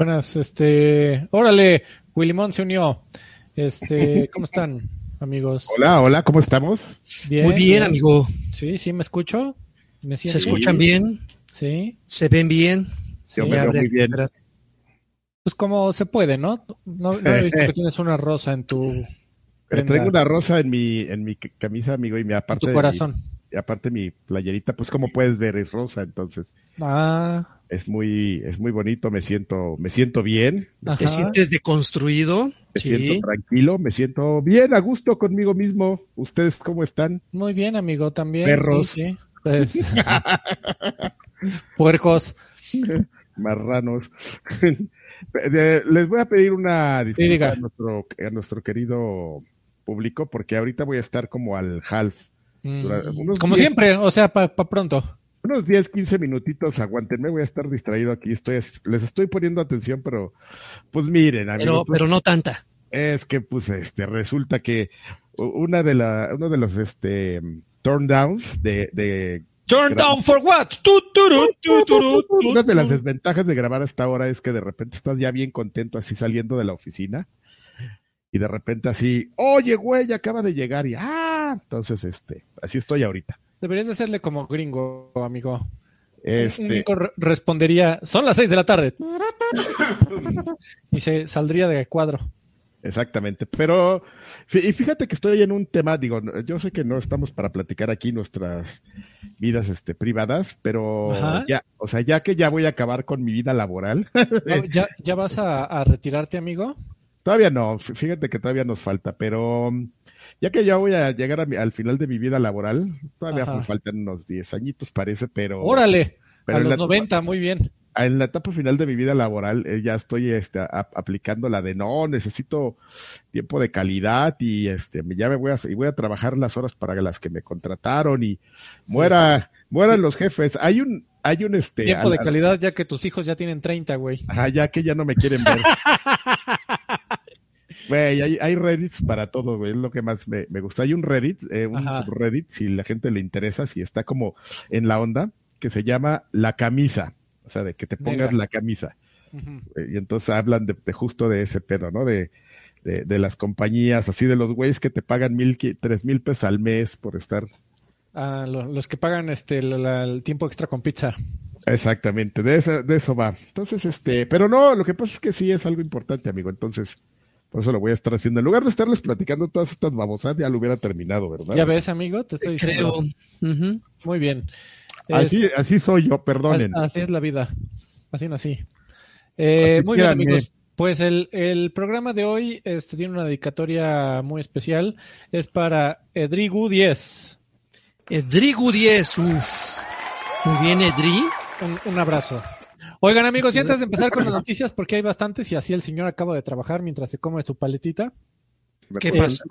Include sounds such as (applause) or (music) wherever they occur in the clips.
Buenas, este, órale, Willimón se unió. Este, (laughs) ¿cómo están, amigos? Hola, hola, ¿cómo estamos? Bien, Muy bien, amigo. Sí, sí, me escucho. ¿Me ¿Se escuchan bien? Sí. ¿Se ven bien? Sí, me veo muy bien. Pues como se puede, ¿no? No, he visto que (laughs) tienes una rosa en tu... Pero traigo una rosa en mi, en mi camisa, amigo, y me aparte... tu corazón. y aparte mi playerita, pues como puedes ver, es rosa, entonces. Ah es muy, es muy bonito, me siento, me siento bien. ¿Te sientes deconstruido? Me siento tranquilo, me siento bien, a gusto conmigo mismo. ¿Ustedes cómo están? Muy bien, amigo, también. Perros. Sí, pues, (laughs) puercos. (laughs) Marranos. (laughs) Les voy a pedir una disculpa a, nuestro, a nuestro querido público, porque ahorita voy a estar como al half. Mm. como siempre, o sea, para pronto unos 10, 15 minutitos, aguántenme, voy a estar distraído aquí, estoy, les estoy poniendo atención, pero pues miren, pero, pero no tanta. Es que pues este, resulta que una de la, uno de los este turn downs de, de Turn down for what? Una de las desventajas de grabar a esta hora es que de repente estás ya bien contento así saliendo de la oficina y de repente así, oye güey, acaba de llegar y ah, entonces este, así estoy ahorita. Deberías de hacerle como gringo, amigo. Este... Un gringo respondería, son las seis de la tarde. y se saldría de cuadro. Exactamente, pero y fíjate que estoy en un tema, digo, yo sé que no estamos para platicar aquí nuestras vidas este privadas, pero ya, o sea, ya que ya voy a acabar con mi vida laboral. (laughs) ¿ya, ¿Ya vas a, retirarte, amigo? Todavía no, fíjate que todavía nos falta, pero ya que ya voy a llegar al final de mi vida laboral, todavía me faltan unos 10 añitos, parece, pero. ¡Órale! a los 90, muy bien. En la etapa final de mi vida laboral, eh, ya estoy este, aplicando la de no, necesito tiempo de calidad y este, ya me voy a, y voy a trabajar las horas para las que me contrataron y muera, mueran los jefes. Hay un, hay un este. Tiempo de calidad ya que tus hijos ya tienen 30, güey. Ajá, ya que ya no me quieren ver. (laughs) Güey, hay, hay, Reddits para todo, güey, es lo que más me, gusta. Hay un Reddit, eh, un subreddit, si la gente le interesa, si está como en la onda, que se llama La Camisa, o sea, de que te pongas la camisa. Eh, y entonces hablan de, justo de ese pedo, ¿no? De, de, las compañías, así de los güeyes que te pagan mil, tres mil pesos al mes por estar. Ah, los que pagan este el, tiempo extra con pizza. Exactamente, de eso, de eso va. Entonces, este, pero no, lo que pasa es que sí es algo importante, amigo. Entonces, por eso lo voy a estar haciendo. En lugar de estarles platicando todas estas babosadas, ya lo hubiera terminado, ¿verdad? Ya ves, amigo, te estoy diciendo. Creo. Muy bien. Así, así soy yo, perdonen. Así es la vida. Así nací. Eh, muy bien, amigos. Pues el, el, programa de hoy este, tiene una dedicatoria muy especial. Es para Edrigu 10. Edrigu 10, uff. Muy bien, Edri. un abrazo. Oigan amigos, y antes de empezar con las (laughs) noticias, porque hay bastantes y así el señor acaba de trabajar mientras se come su paletita. ¿Qué pasa?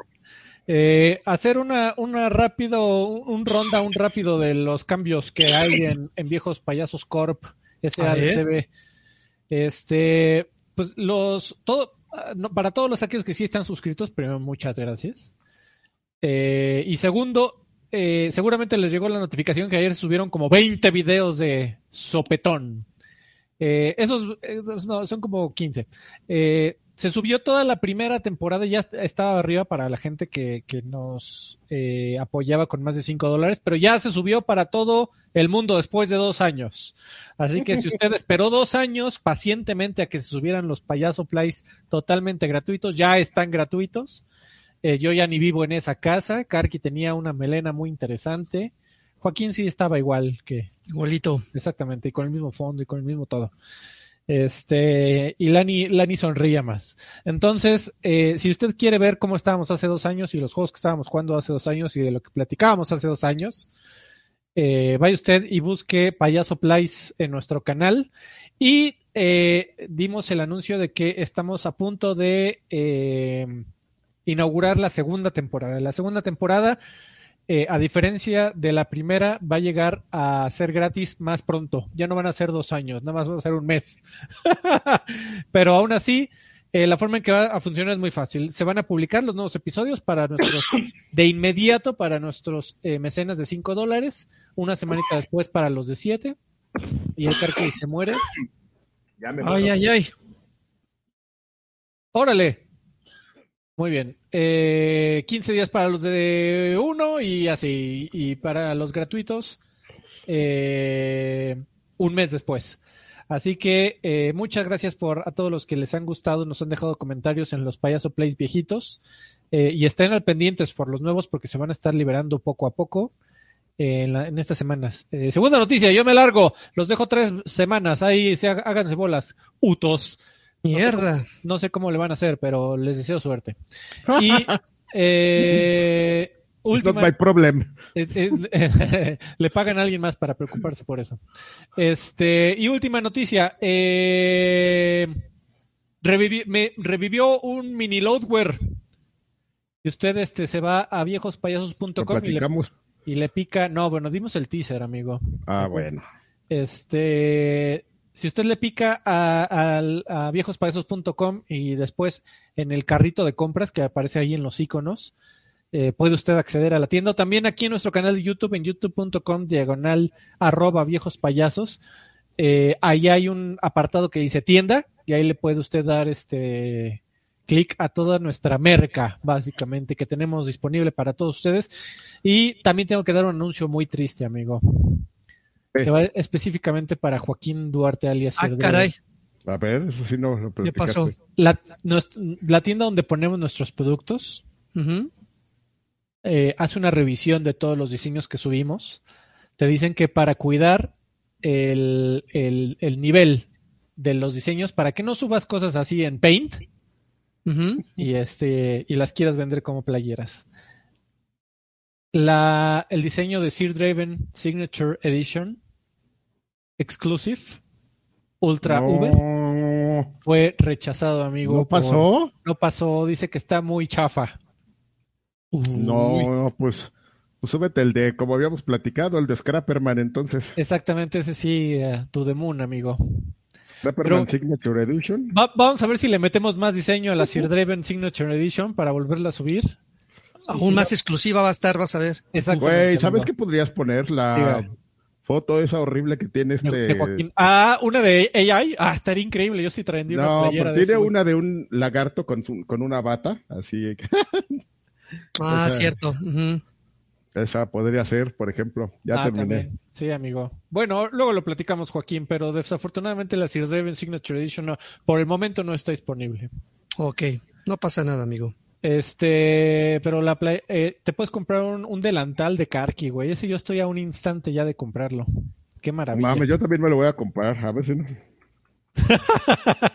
Eh, hacer una, una rápido, un ronda, un rápido de los cambios que hay en, en Viejos Payasos Corp, SADCB. Este, pues los, todo, para todos los aquellos que sí están suscritos, primero muchas gracias. Eh, y segundo, eh, seguramente les llegó la notificación que ayer subieron como 20 videos de sopetón. Eh, esos, no, son como 15. Eh, se subió toda la primera temporada, ya estaba arriba para la gente que, que nos eh, apoyaba con más de 5 dólares, pero ya se subió para todo el mundo después de dos años. Así que si (laughs) usted esperó dos años pacientemente a que se subieran los payaso plays totalmente gratuitos, ya están gratuitos. Eh, yo ya ni vivo en esa casa. Karki tenía una melena muy interesante. Joaquín sí estaba igual que. Igualito. Exactamente, y con el mismo fondo y con el mismo todo. Este, y Lani, Lani sonría más. Entonces, eh, si usted quiere ver cómo estábamos hace dos años y los juegos que estábamos jugando hace dos años y de lo que platicábamos hace dos años, eh, vaya usted y busque Payaso Plays en nuestro canal. Y eh, dimos el anuncio de que estamos a punto de eh, inaugurar la segunda temporada. La segunda temporada eh, a diferencia de la primera, va a llegar a ser gratis más pronto. Ya no van a ser dos años, nada más va a ser un mes. (laughs) Pero aún así, eh, la forma en que va a funcionar es muy fácil. Se van a publicar los nuevos episodios para nuestros, (coughs) de inmediato para nuestros eh, mecenas de 5 dólares, una semanita después para los de 7, y el cartel se muere. ay, ay, ay. Órale. Muy bien. Eh, 15 días para los de uno y así. Y para los gratuitos, eh, un mes después. Así que eh, muchas gracias por a todos los que les han gustado, nos han dejado comentarios en los Payaso Plays viejitos eh, y estén al pendientes por los nuevos porque se van a estar liberando poco a poco en, la- en estas semanas. Eh, segunda noticia, yo me largo, los dejo tres semanas, ahí se háganse bolas, utos. Mierda. No sé cómo le van a hacer, pero les deseo suerte. (laughs) Y eh, It's not my problem. eh, eh, (laughs) le pagan a alguien más para preocuparse por eso. Este, y última noticia. Revivi- me revivió un mini loadware. Y usted este, se va a viejospayasos.com y y le pica. No, bueno, dimos el teaser, amigo. Ah, bueno. Este, si usted le pica a, a y después en el carrito de compras que aparece ahí en los iconos, eh, puede usted acceder a la tienda. También aquí en nuestro canal de YouTube, en youtube.com diagonal arroba viejos eh, ahí hay un apartado que dice tienda y ahí le puede usted dar este clic a toda nuestra merca, básicamente, que tenemos disponible para todos ustedes. Y también tengo que dar un anuncio muy triste, amigo. Sí. Que va específicamente para Joaquín Duarte alias Ah, caray. A ver, eso sí no lo ¿Qué pasó? La, nuestra- la tienda donde ponemos nuestros productos eh, hace una revisión de todos los diseños que subimos. Te dicen que para cuidar el, el- el nivel de los diseños, para que no subas cosas así en Paint y, este, y las quieras vender como playeras. La, el diseño de Sir Draven Signature Edition Exclusive Ultra no, fue rechazado, amigo. ¿No por- pasó? no pasó, dice que está muy chafa. Uy. No, pues, pues súbete el de, como habíamos platicado, el de Scrapperman, entonces. Exactamente, ese sí, eh, to the moon, amigo. Scrapperman Pero- Signature Edition. Va- vamos a ver si le metemos más diseño a la Sir Draven Signature Edition para volverla a subir. Aún más exclusiva va a estar, vas a ver. Exactamente. Güey, ¿sabes qué podrías poner? La Diga. foto esa horrible que tiene este... Ah, una de AI. Ah, estaría increíble. Yo sí traería una No, playera pero de tiene ese, güey. una de un lagarto con, su- con una bata, así que (laughs) Ah, O sea, cierto. Esa podría ser, por ejemplo. Ya Ah, terminé. también. Sí, amigo. Bueno, luego lo platicamos, Joaquín, pero desafortunadamente la Sir Draven Signature Edition no, por el momento no está disponible. Ok, no pasa nada, amigo. Este, pero la play- eh, te puedes comprar un, un delantal de Karki, güey. Ese yo estoy a un instante ya de comprarlo. Qué maravilla. Mames, yo también me lo voy a comprar, a ver si no. (laughs)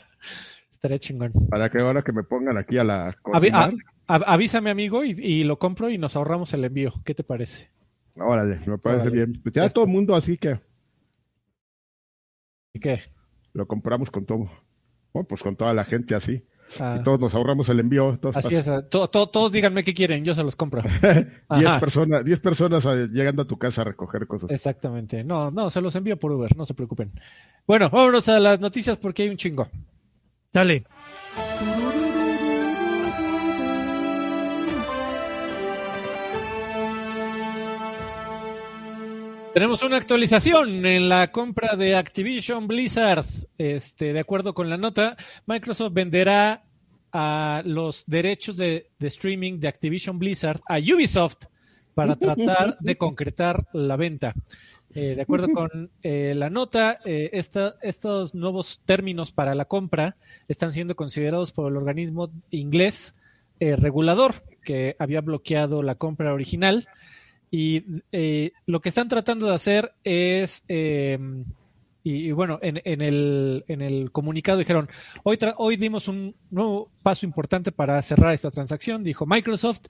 Estaría chingón. Para que ahora que me pongan aquí a la Avi- cocinar. a- a- avísame, amigo, y, y lo compro y nos ahorramos el envío. ¿Qué te parece? Órale, me parece Órale. bien. Pues ya todo el mundo así que ¿Y qué? lo compramos con todo. Bueno, pues con toda la gente así. Ah, Y todos nos ahorramos el envío. Todos así es. ah, to- to- todos díganme qué quieren, yo se los compro. (laughs) 10 Ajá. personas, 10 personas eh, llegando a tu casa a recoger cosas. Exactamente. No, no, se los envío por Uber, no se preocupen. Bueno, vámonos a las noticias porque hay un chingo. Dale. Tenemos una actualización en la compra de Activision Blizzard. Este, de acuerdo con la nota, Microsoft venderá a los derechos de, de streaming de Activision Blizzard a Ubisoft para tratar de concretar la venta. Eh, de acuerdo con eh, la nota, eh, esta- estos nuevos términos para la compra están siendo considerados por el organismo inglés eh, regulador que había bloqueado la compra original. Y eh, lo que están tratando de hacer es, eh, y, bueno, en, en el, en el comunicado dijeron, hoy, hoy dimos un nuevo paso importante para cerrar esta transacción, dijo Microsoft,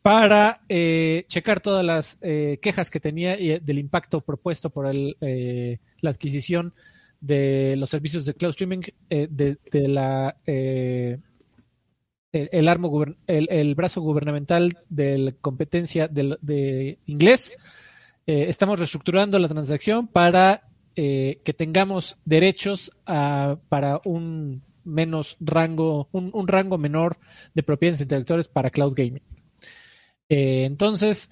para eh, checar todas las eh, quejas que tenía y, eh, del impacto propuesto por el, eh, la adquisición de los servicios de cloud streaming de, de la el, brazo gubernamental de competencia del- de, inglés. Eh, estamos reestructurando la transacción para eh, que tengamos derechos a- para un menos rango, un, un rango menor de propiedades intelectuales para cloud gaming. Eh, entonces,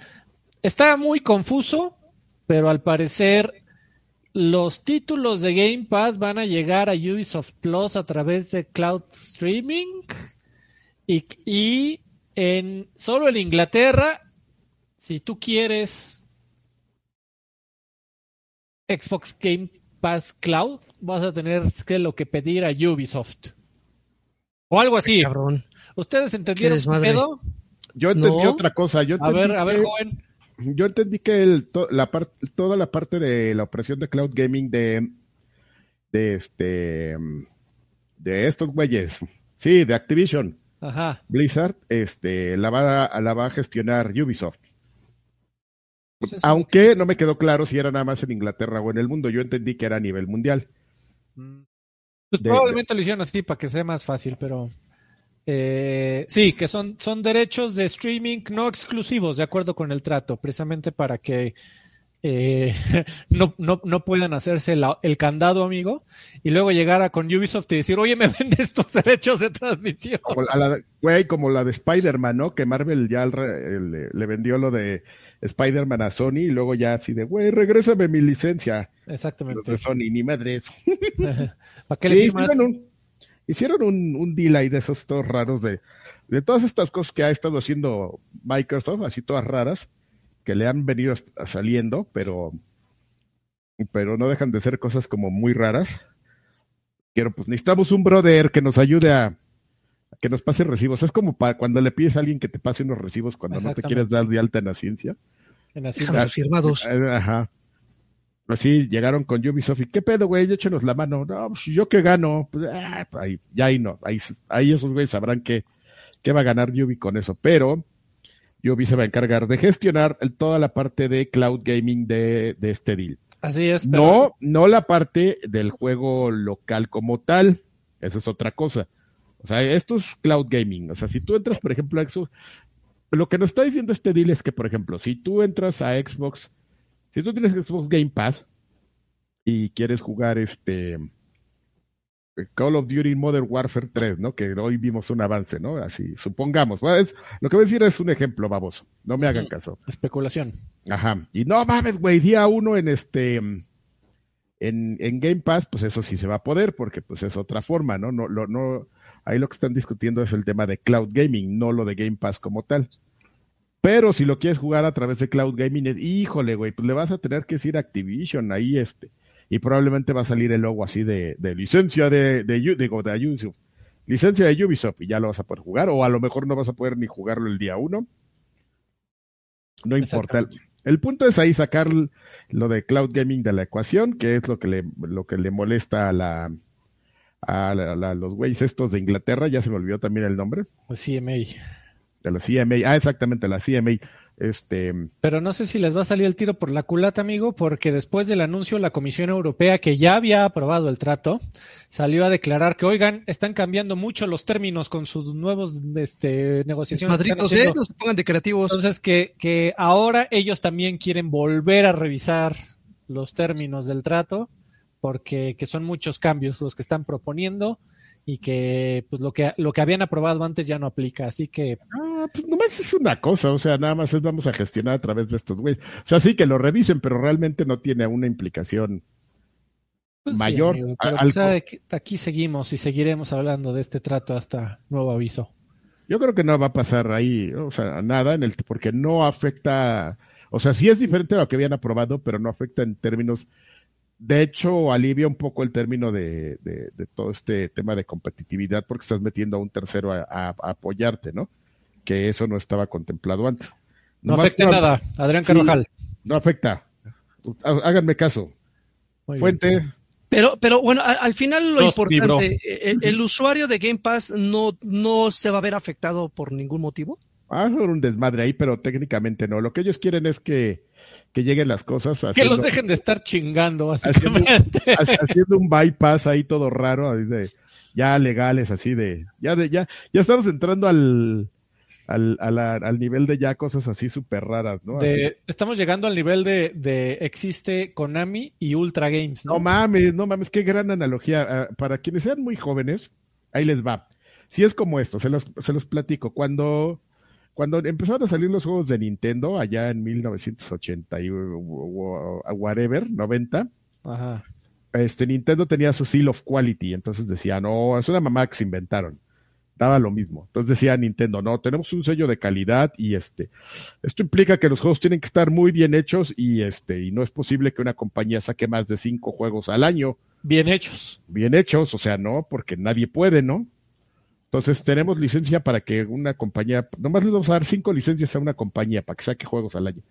está muy confuso, pero al parecer los títulos de Game Pass van a llegar a Ubisoft Plus a través de cloud streaming. Y, y en solo en Inglaterra, si tú quieres Xbox Game Pass Cloud, vas a tener que lo que pedir a Ubisoft. O algo así. Cabrón. ¿Ustedes entendieron qué pedo? Yo entendí No. otra cosa. Yo A ver, entendí a ver, que- joven. Yo entendí que el, to- la par- toda la parte de la operación de cloud gaming de, de este de estos güeyes, sí, de Activision, Ajá. Blizzard, este, la va, a- la va a gestionar Ubisoft. Pues Aunque no me quedó claro si era nada más en Inglaterra o en el mundo. Yo entendí que era a nivel mundial. Pues de- probablemente lo hicieron así para que sea más fácil, pero eh, sí, que son, son derechos de streaming no exclusivos, de acuerdo con el trato, precisamente para que eh, (laughs) no, no, no puedan hacerse la- el candado, amigo, y luego llegar a con Ubisoft y decir, oye, me (laughs) vendes tus derechos de transmisión. Como la, de- güey, como la de Spider-Man, ¿no? Que Marvel ya le, le vendió lo de Spider-Man a Sony y luego ya así de, güey, regrésame mi licencia. Los Exactamente. de Sony, ni madres. (laughs) ¿Para qué le hicieron un, hicieron un, un deal ahí de esos todos raros de, de todas estas cosas que ha estado haciendo Microsoft, así todas raras, que le han venido saliendo, pero, pero no dejan de ser cosas como muy raras. Quiero, pues necesitamos un brother que nos ayude a, a que nos pase recibos. Es como para cuando le pides a alguien que te pase unos recibos cuando no te quieres dar de alta en la ciencia. En así- Déjanos Ah, firmados. Eh, Ajá. Así llegaron con Ubisoft y ¿qué pedo, güey? Échenos la mano. No, pues yo que gano. Pues, ah, pues, ahí, ya ahí no. Ahí, ahí esos güeyes sabrán qué, qué va a ganar Ubi con eso. Pero Ubi se va a encargar de gestionar toda la parte de cloud gaming de, de este deal. Así es. pero- No, no la parte del juego local como tal. Eso es otra cosa. O sea, esto es cloud gaming. O sea, si tú entras, por ejemplo, a Xbox, lo que nos está diciendo este deal es que, por ejemplo, si tú entras a Xbox, si tú tienes Xbox Game Pass y quieres jugar este Call of Duty Modern Warfare 3, ¿no? Que hoy vimos un avance, ¿no? Así, supongamos. Bueno, es- lo que voy a decir es un ejemplo, baboso. No me hagan caso. Especulación. Ajá. Y no mames, güey, día uno en este en, en Game Pass, pues eso sí se va a poder, porque pues es otra forma, ¿no? No, lo, no, ahí lo que están discutiendo es el tema de cloud gaming, no lo de Game Pass como tal. Pero si lo quieres jugar a través de cloud gaming, es, híjole, güey, pues le vas a tener que decir Activision ahí este. Y probablemente va a salir el logo así de, de licencia de, de, digo, de Ubisoft. Licencia de Ubisoft y ya lo vas a poder jugar, o a lo mejor no vas a poder ni jugarlo el día uno. No importa. El, punto es ahí sacar lo de cloud gaming de la ecuación, que es lo que le, lo que le molesta a la a la- la- los güeyes estos de Inglaterra, ya se me olvidó también el nombre, CMA. de la CMA, ah, exactamente, la CMA, este, Pero no sé si les va a salir el tiro por la culata, amigo, porque después del anuncio la Comisión Europea, que ya había aprobado el trato, salió a declarar que, oigan, están cambiando mucho los términos con sus nuevos este, negociaciones. Madritos, ¿eh? No se pongan de creativos. Entonces, que, que ahora ellos también quieren volver a revisar los términos del trato, porque que son muchos cambios los que están proponiendo y que pues lo que lo que habían aprobado antes ya no aplica. Así que pues nomás es una cosa, o sea, nada más es vamos a gestionar a través de estos güeyes. O sea, sí que lo revisen, pero realmente no tiene una implicación pues, sí, mayor. amigo, a- pero, al pues, que aquí seguimos y seguiremos hablando de este trato hasta nuevo aviso. Yo creo que no va a pasar ahí, o sea, nada en el porque no afecta, o sea, sí es diferente a lo que habían aprobado, pero no afecta en términos. De hecho, alivia un poco el término de, de, de todo este tema de competitividad porque estás metiendo a un tercero a, a- a apoyarte, ¿no? Que eso no estaba contemplado antes. No Nomás afecta no- nada, Adrián Sí. Carvajal. No afecta. Há- Háganme caso. Muy bien. Fuente, Pero, pero bueno, al final lo Dos, importante, el, el usuario de Game Pass no, no se va a ver afectado por ningún motivo. va a ser un desmadre ahí, pero técnicamente no. Lo que ellos quieren es que, que lleguen las cosas Que los dejen de estar chingando, Haciendo- básicamente. (laughs) haciendo un bypass ahí todo raro, de, ya legales, así de, ya de, ya, ya estamos entrando al, al, al nivel de ya cosas así súper raras, ¿no? De- estamos llegando al nivel de, de existe Konami y Ultra Games, ¿no? no mames, no mames, qué gran analogía. Ah, para quienes sean muy jóvenes, ahí les va. Si es como esto, se los, se los platico. Cuando, cuando empezaron a salir los juegos de Nintendo, allá en 1980 y whatever, 90, Ajá. este Nintendo tenía su seal of quality, entonces decía, no, es una mamá que se inventaron. Daba lo mismo. Entonces decía Nintendo, no, tenemos un sello de calidad y este, esto implica que los juegos tienen que estar muy bien hechos y este, y no es posible que una compañía saque más de cinco juegos al año. Bien hechos. Bien hechos, o sea, no, porque nadie puede, ¿no? Entonces tenemos licencia para que una compañía, nomás le vamos a dar cinco licencias a una compañía para que saque juegos al año.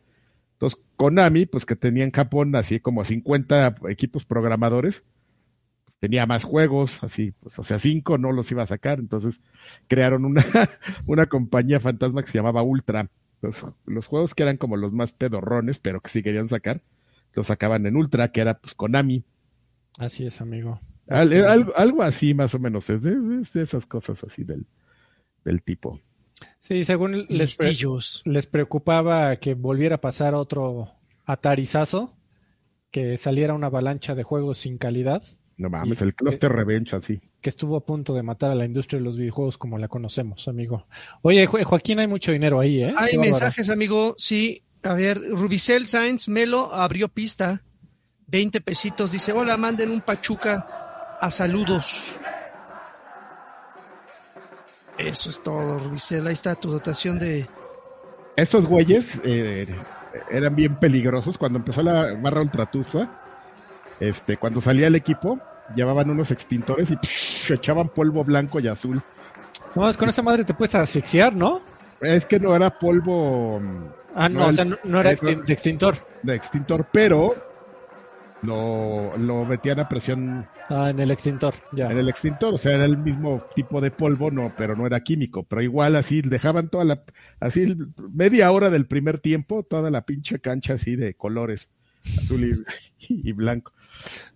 Entonces, Konami, pues que tenía en Japón así como 50 equipos programadores, tenía más juegos, así, pues, o sea, cinco no los iba a sacar, entonces crearon una, (laughs) una compañía fantasma que se llamaba Ultra. Los, los juegos que eran como los más pedorrones, pero que sí querían sacar, los sacaban en Ultra, que era pues Konami. Así es, amigo. algo, así más o menos, es de, esas cosas así del, del tipo. Sí, según les, les preocupaba que volviera a pasar otro atarizazo, que saliera una avalancha de juegos sin calidad no mames, el Cluster Revenge así. Que estuvo a punto de matar a la industria de los videojuegos como la conocemos, amigo. Oye, Joaquín, hay mucho dinero ahí, ¿eh? Hay mensajes, amigo. Sí, a ver, Rubicel Sainz Melo abrió pista. 20 pesitos. Dice, hola, manden un Pachuca a saludos. Eso es todo, Rubicel. Ahí está tu dotación de... Estos güeyes eh, eran bien peligrosos cuando empezó la barra ultratufa este, cuando salía el equipo, llevaban unos extintores y echaban polvo blanco y azul. No, con esa madre te puedes asfixiar, ¿no? Es que no era polvo. Ah, no, o sea, no, era de extintor. De extintor, pero lo, lo metían a presión. Ah, en el extintor, ya. En el extintor, o sea, era el mismo tipo de polvo, no, pero no era químico. Pero igual así dejaban toda la, así media hora del primer tiempo, toda la pinche cancha así de colores, azul y (laughs) blanco.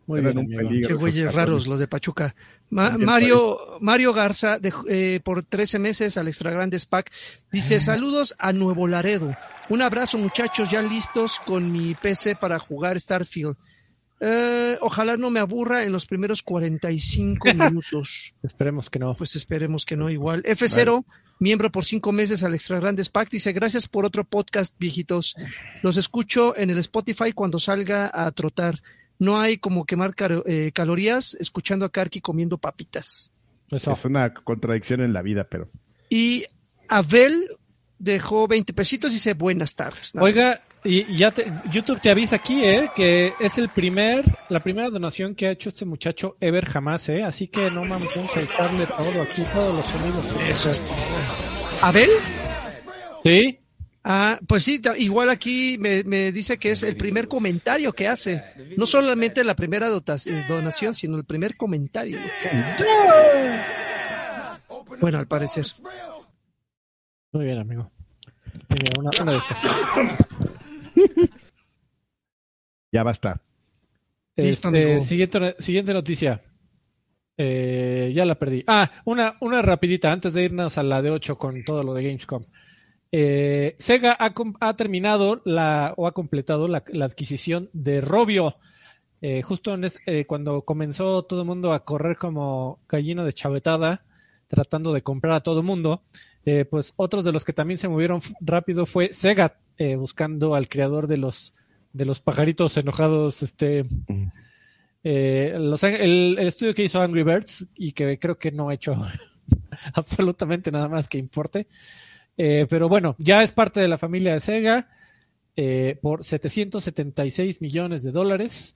Muy bien, Qué güeyes raros los de Pachuca. Mario, Mario Garza, eh, por 13 meses al Extra Grandes Pack, dice, ah. saludos a Nuevo Laredo. Un abrazo muchachos, ya listos con mi PC para jugar Starfield. Eh, ojalá no me aburra en los primeros 45 (laughs) minutos. esperemos que no. Pues esperemos que no, igual. F0, miembro por cinco meses al Extra Grandes Pack, dice, gracias por otro podcast, viejitos. Los escucho en el Spotify cuando salga a trotar no hay como quemar eh, calorías escuchando a Karki comiendo papitas. Es una contradicción en la vida, pero. Y Abel dejó 20 pesitos y dice buenas tardes. Oiga, y ya YouTube te avisa aquí, ¿eh? Que es el primer, la primera donación que ha hecho este muchacho ever jamás, ¿eh? Así que no mames, vamos a echarle todo aquí, todos los sonidos. Eso es ¿Abel? Sí. Ah, pues sí, igual aquí me, dice que es el primer comentario que hace. No solamente la primera eh, donación, sino el primer comentario. Bueno, al parecer. Muy bien, amigo. una, una de estas. (laughs) Ya basta. Este, siguiente, siguiente noticia. Eh, ya la perdí. Ah, una, una rapidita antes de irnos a la de 8 con todo lo de Gamescom. Eh, Sega ha, terminado la, o ha completado la, adquisición de Robio. Eh, justo eh, cuando comenzó todo el mundo a correr como gallina de chavetada, tratando de comprar a todo el mundo, pues otros de los que también se movieron rápido fue Sega, buscando al creador de los, de los pajaritos enojados, este, mm. el, estudio que hizo Angry Birds y que creo que no ha hecho (laughs) absolutamente nada más que importe. Eh, pero bueno, ya es parte de la familia de Sega eh, por 776 millones de dólares.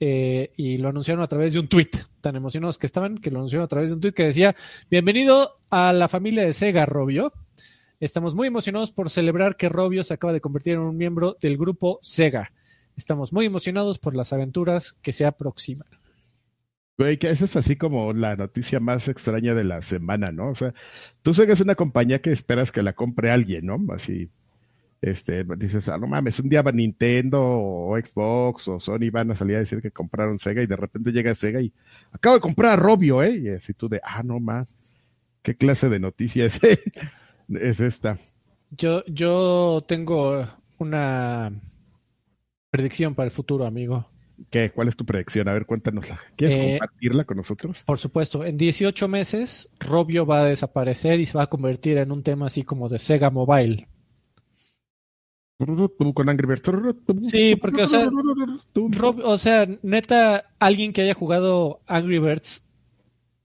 Eh, y lo anunciaron a través de un tweet, tan emocionados que estaban, que lo anunciaron a través de un tweet que decía, bienvenido a la familia de Sega, Robio. Estamos muy emocionados por celebrar que Robio se acaba de convertir en un miembro del grupo Sega. Estamos muy emocionados por las aventuras que se aproximan. Güey, que eso es así como la noticia más extraña de la semana, ¿no? O sea, tú es una compañía que esperas que la compre alguien, ¿no? Así, este, dices, ah, no mames, un día va Nintendo o Xbox o Sony van a salir a decir que compraron Sega y de repente llega Sega y acabo de comprar a Robio, ¿eh? Y así tú de, ah, no más, ¿qué clase de noticia es, (laughs) es esta? Yo, yo tengo una predicción para el futuro, amigo. ¿Qué? ¿Cuál es tu predicción? A ver, cuéntanosla. ¿Quieres eh, compartirla con nosotros? Por supuesto. En 18 meses, Robio va a desaparecer y se va a convertir en un tema así como de Sega Mobile. Con Angry Birds. Sí, porque, o sea, o sea, neta, alguien que haya jugado Angry Birds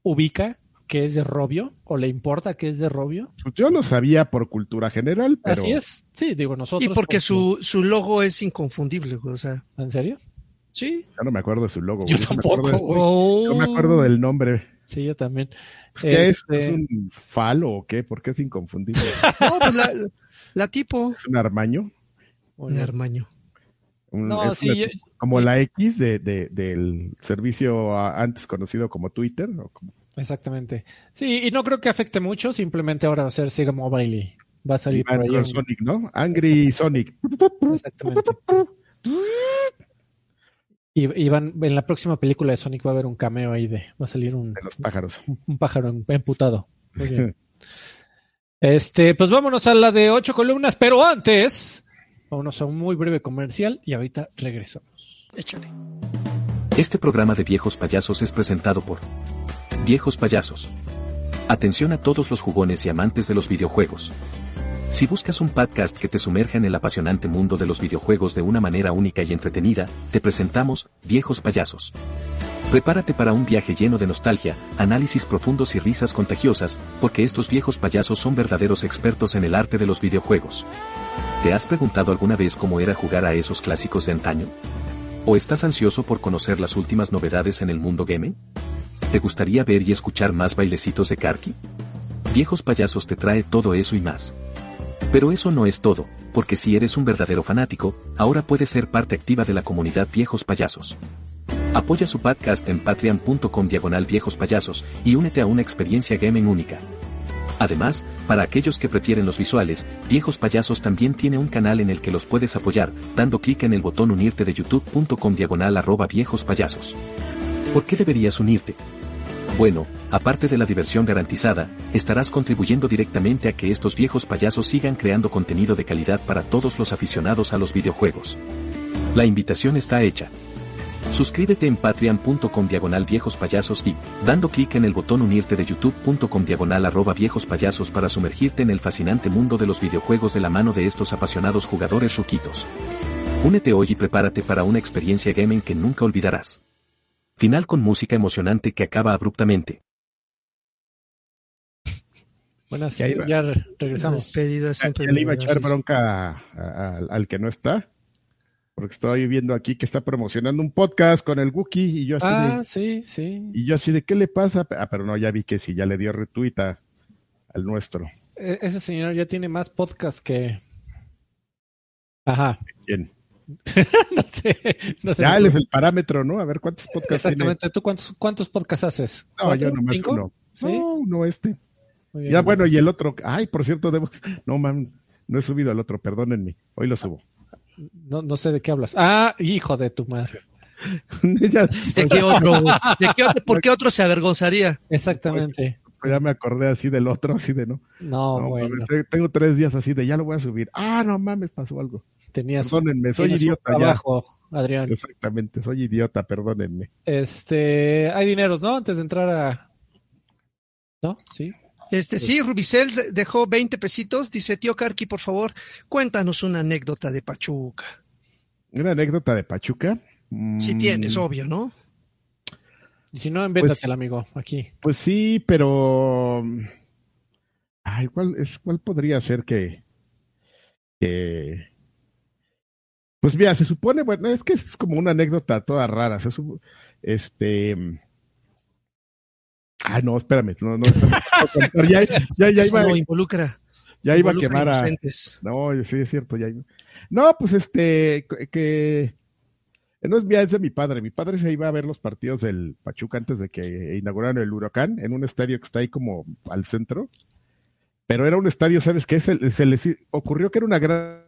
ubica que es de Robio? ¿O le importa que es de Robio? Yo lo sabía por cultura general, pero... Así es, sí, digo nosotros. Y porque su, su logo es inconfundible, o sea. ¿En serio? Sí. Ya no me acuerdo de su logo. Yo tampoco, No me acuerdo del nombre. Sí, yo también. ¿Qué es? ¿Es un falo o qué? ¿Por qué es inconfundible? (laughs) no, pues la, la tipo. ¿Es un armaño? Un armaño. no, sí, como la X de, de, del servicio antes conocido como Twitter. ¿o como? Exactamente. Sí, y no creo que afecte mucho, simplemente ahora va a ser Sega Mobile y va a salir por ahí. Sonic, ¿no? Angry Sonic. Exactamente. (laughs) Y, van, en la próxima película de Sonic va a haber un cameo ahí de, va a salir un, de los pájaros. Un, pájaro emputado. Muy bien. (laughs) este, pues vámonos a la de ocho columnas, pero antes, vámonos a un muy breve comercial y ahorita regresamos. Échale. Este programa de viejos payasos es presentado por Viejos payasos. Atención a todos los jugones y amantes de los videojuegos. Si buscas un podcast que te sumerja en el apasionante mundo de los videojuegos de una manera única y entretenida, te presentamos Viejos Payasos. Prepárate para un viaje lleno de nostalgia, análisis profundos y risas contagiosas, porque estos viejos payasos son verdaderos expertos en el arte de los videojuegos. ¿Te has preguntado alguna vez cómo era jugar a esos clásicos de antaño? ¿O estás ansioso por conocer las últimas novedades en el mundo gaming? ¿Te gustaría ver y escuchar más bailecitos de Karki? Viejos Payasos te trae todo eso y más. Pero eso no es todo, porque si eres un verdadero fanático, ahora puedes ser parte activa de la comunidad Viejos Payasos. Apoya su podcast en patreon.com diagonal viejos payasos y únete a una experiencia gaming única. Además, para aquellos que prefieren los visuales, Viejos Payasos también tiene un canal en el que los puedes apoyar, dando clic en el botón unirte de youtube.com diagonal arroba viejos payasos. ¿Por qué deberías unirte? Bueno, aparte de la diversión garantizada, estarás contribuyendo directamente a que estos viejos payasos sigan creando contenido de calidad para todos los aficionados a los videojuegos. La invitación está hecha. Suscríbete en patreon.com diagonal viejos payasos y, dando clic en el botón unirte de youtube.com diagonal arroba viejos payasos para sumergirte en el fascinante mundo de los videojuegos de la mano de estos apasionados jugadores ruquitos. Únete hoy y prepárate para una experiencia gaming que nunca olvidarás. Final con música emocionante que acaba abruptamente. Buenas, ya, ya regresamos. Despedida siempre. Ya, le iba a echar bronca al que no está. Porque estoy viendo aquí que está promocionando un podcast con el Wookiee y yo así Ah, sí, sí. Y yo así de, ¿qué le pasa? Ah, pero no, ya vi que sí, ya le dio retuita al nuestro. E, ese señor ya tiene más podcast que... Ajá. ¿Quién? (laughs) no sé, no sé. Ya él es el parámetro, ¿no? A ver cuántos podcasts Exactamente. ¿Tú cuántos, cuántos podcasts haces? No, yo nomás ¿Cinco? uno. ¿Sí? No, uno este. Bien, ya, bueno, y el otro. Ay, por cierto, debo. No, man, no he subido el otro, perdónenme. Hoy lo subo. No, no sé de qué hablas. Ah, hijo de tu madre. (laughs) ya, ¿De, qué (laughs) otro, ¿De qué otro? ¿Por qué otro se avergonzaría? Exactamente. Pues ya me acordé así del otro, así de no. No, no bueno. Mames, tengo tres días así de ya lo voy a subir. Ah, no mames, pasó algo. Tenías, perdónenme, soy idiota trabajo, ya. Adrián. Exactamente, soy idiota, perdónenme. Este, hay dineros, ¿no? Antes de entrar a. ¿No? Sí. Este, sí, Rubicel dejó 20 pesitos. Dice, tío Karki, por favor, cuéntanos una anécdota de Pachuca. ¿Una anécdota de Pachuca? Si mm. tienes, obvio, ¿no? Y si no, invéntatela, pues, amigo, aquí. Pues sí, pero. Ay, ¿cuál, es, cuál podría ser que. que pues mira, se supone, bueno, es que es como una anécdota toda rara. Se supo, este. Ah, no, espérame, no, no, ya, ya, ya iba, involucra. Ya iba a quemar a. No, sí, es cierto, ya. No, pues este, que. No es mía, es de mi padre. Mi padre se iba a ver los partidos del Pachuca antes de que inauguraran el Huracán en un estadio que está ahí como al centro. Pero era un estadio, ¿sabes qué? Se, se les ocurrió que era una gran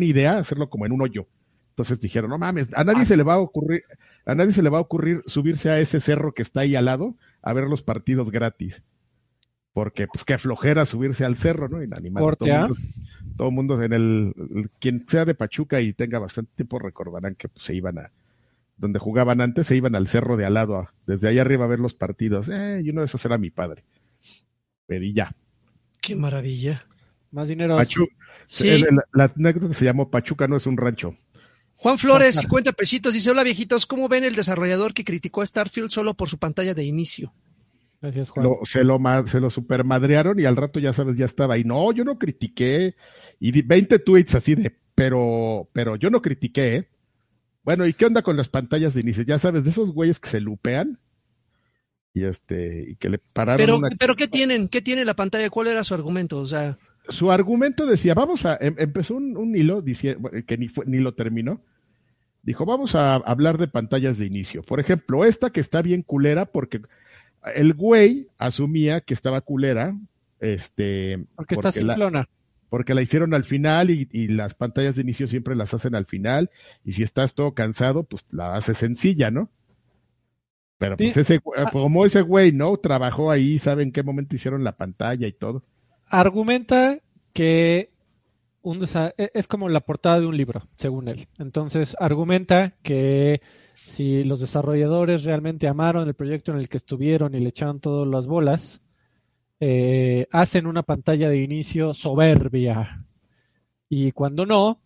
idea hacerlo como en un hoyo. Entonces dijeron, no mames, a nadie se le va a ocurrir, a nadie se le va a ocurrir subirse a ese cerro que está ahí al lado a ver los partidos gratis. Porque, pues, qué flojera subirse al cerro, ¿no? Inanimado. Todo, mundo, todo mundo en el, quien sea de Pachuca y tenga bastante tiempo recordarán que pues, se iban a, donde jugaban antes, se iban al cerro de al lado, desde ahí arriba a ver los partidos. Eh, y uno de esos era mi padre. Pero ya. Qué maravilla. Más dinero. Sí. La, anécdota se llamó Pachuca no es un rancho. Juan Flores, 50 pesitos, dice, hola viejitos, ¿cómo ven el desarrollador que criticó a Starfield solo por su pantalla de inicio? Gracias, Juan. se, lo, se lo supermadrearon y al rato ya sabes, ya estaba ahí. No, yo no critiqué. Y 20 tweets así de, pero, pero yo no critiqué, ¿eh? Bueno, ¿y qué onda con las pantallas de inicio? Ya sabes, de esos güeyes que se lupean y este y que le pararon pero pero qué tienen qué tiene la pantalla cuál era su argumento o sea su argumento decía vamos a em, empezó un, hilo diciendo que ni ni lo terminó dijo vamos a hablar de pantallas de inicio por ejemplo esta que está bien culera porque el güey asumía que estaba culera este porque, está simplona porque la hicieron al final y, y, las pantallas de inicio siempre las hacen al final y si estás todo cansado pues la hace sencilla no pero pues ese, ah. como ese güey, ¿no? Trabajó ahí, sabe en qué momento hicieron la pantalla y todo. Argumenta que un e, es como la portada de un libro, según él. Entonces, argumenta que si los desarrolladores realmente amaron el proyecto en el que estuvieron y le echaron todas las bolas, eh, hacen una pantalla de inicio soberbia. Y cuando no,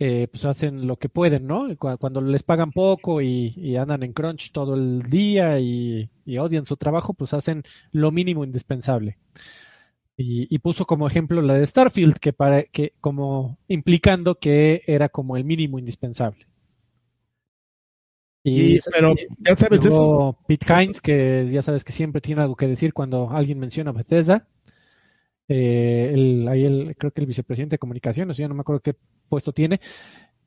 eh, pues hacen lo que pueden, ¿no? Cuando les pagan poco y, andan en crunch todo el día y, odian su trabajo, pues hacen lo mínimo indispensable. Y, puso como ejemplo la de Starfield, que para que como implicando que era como el mínimo indispensable. Y, pero ya sabes Pete Hines, que ya sabes que siempre tiene algo que decir cuando alguien menciona Bethesda. Eh, ahí el, creo que el vicepresidente de comunicaciones, ya no me acuerdo qué puesto tiene,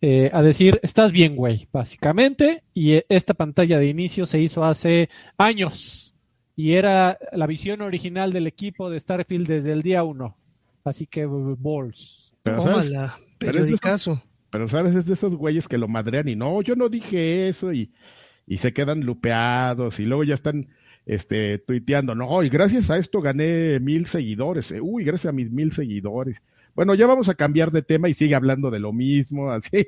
eh, a decir, estás bien, güey, básicamente, y eh, esta pantalla de inicio se hizo hace años, y era la visión original del equipo de Starfield desde el día uno. Así que, balls. Pero, ¿sabes? periodicazo. Pero, ¿sabes? Es de esos güeyes que lo madrean y no, yo no dije eso, y, y se quedan lupeados, y luego ya están este, tuiteando, no, y gracias a esto gané mil seguidores, eh, uy, gracias a mis mil seguidores. Bueno, ya vamos a cambiar de tema y sigue hablando de lo mismo, (laughs) así.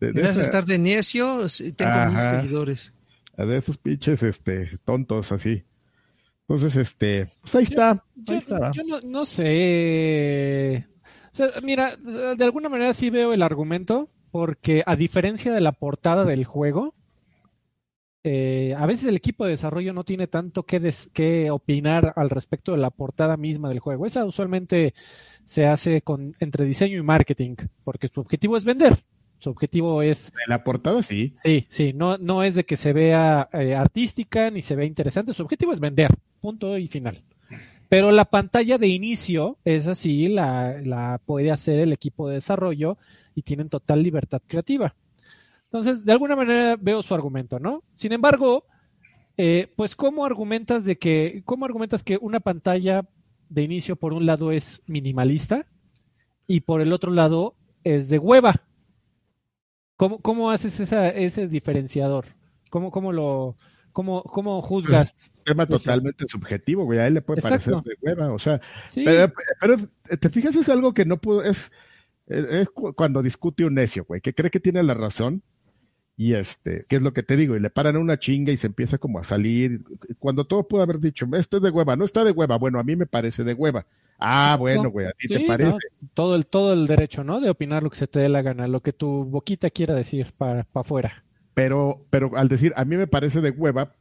gracias a estar de necio, tengo mil seguidores. De esos pinches, este, tontos, así. Entonces, este, pues ahí está. Yo, está. yo no, no, sé. O sea, mira, de alguna manera sí veo el argumento, porque a diferencia de la portada del juego, eh, a veces el equipo de desarrollo no tiene tanto que, que, opinar al respecto de la portada misma del juego. Esa usualmente se hace con, entre diseño y marketing, porque su objetivo es vender. Su objetivo es... La portada sí. Sí, sí, no, no es de que se vea eh, artística ni se vea interesante, su objetivo es vender, punto y final. Pero la pantalla de inicio es así, la, la puede hacer el equipo de desarrollo y tienen total libertad creativa. Entonces, de alguna manera veo su argumento, ¿no? Sin embargo, eh, pues, ¿cómo argumentas de que, cómo argumentas que una pantalla de inicio por un lado es minimalista y por el otro lado es de hueva? ¿Cómo, cómo haces esa, ese diferenciador? ¿Cómo, cómo lo, cómo, cómo juzgas? Es un tema totalmente subjetivo, güey. A él le puede parecer de hueva, o sea, pero, pero, te fijas es algo que no puedo, es, es cuando discute un necio, güey, que cree que tiene la razón y este, ¿qué es lo que te digo? Y le paran una chinga y se empieza como a salir, cuando todo pudo haber dicho, esto es de hueva, no está de hueva, bueno, a mí me parece de hueva. Ah, bueno, güey, a ti te parece. todo, el, todo el derecho, ¿no? De opinar lo que se te dé la gana, lo que tu boquita quiera decir para, para afuera. Pero, pero al decir, a mí me parece de hueva,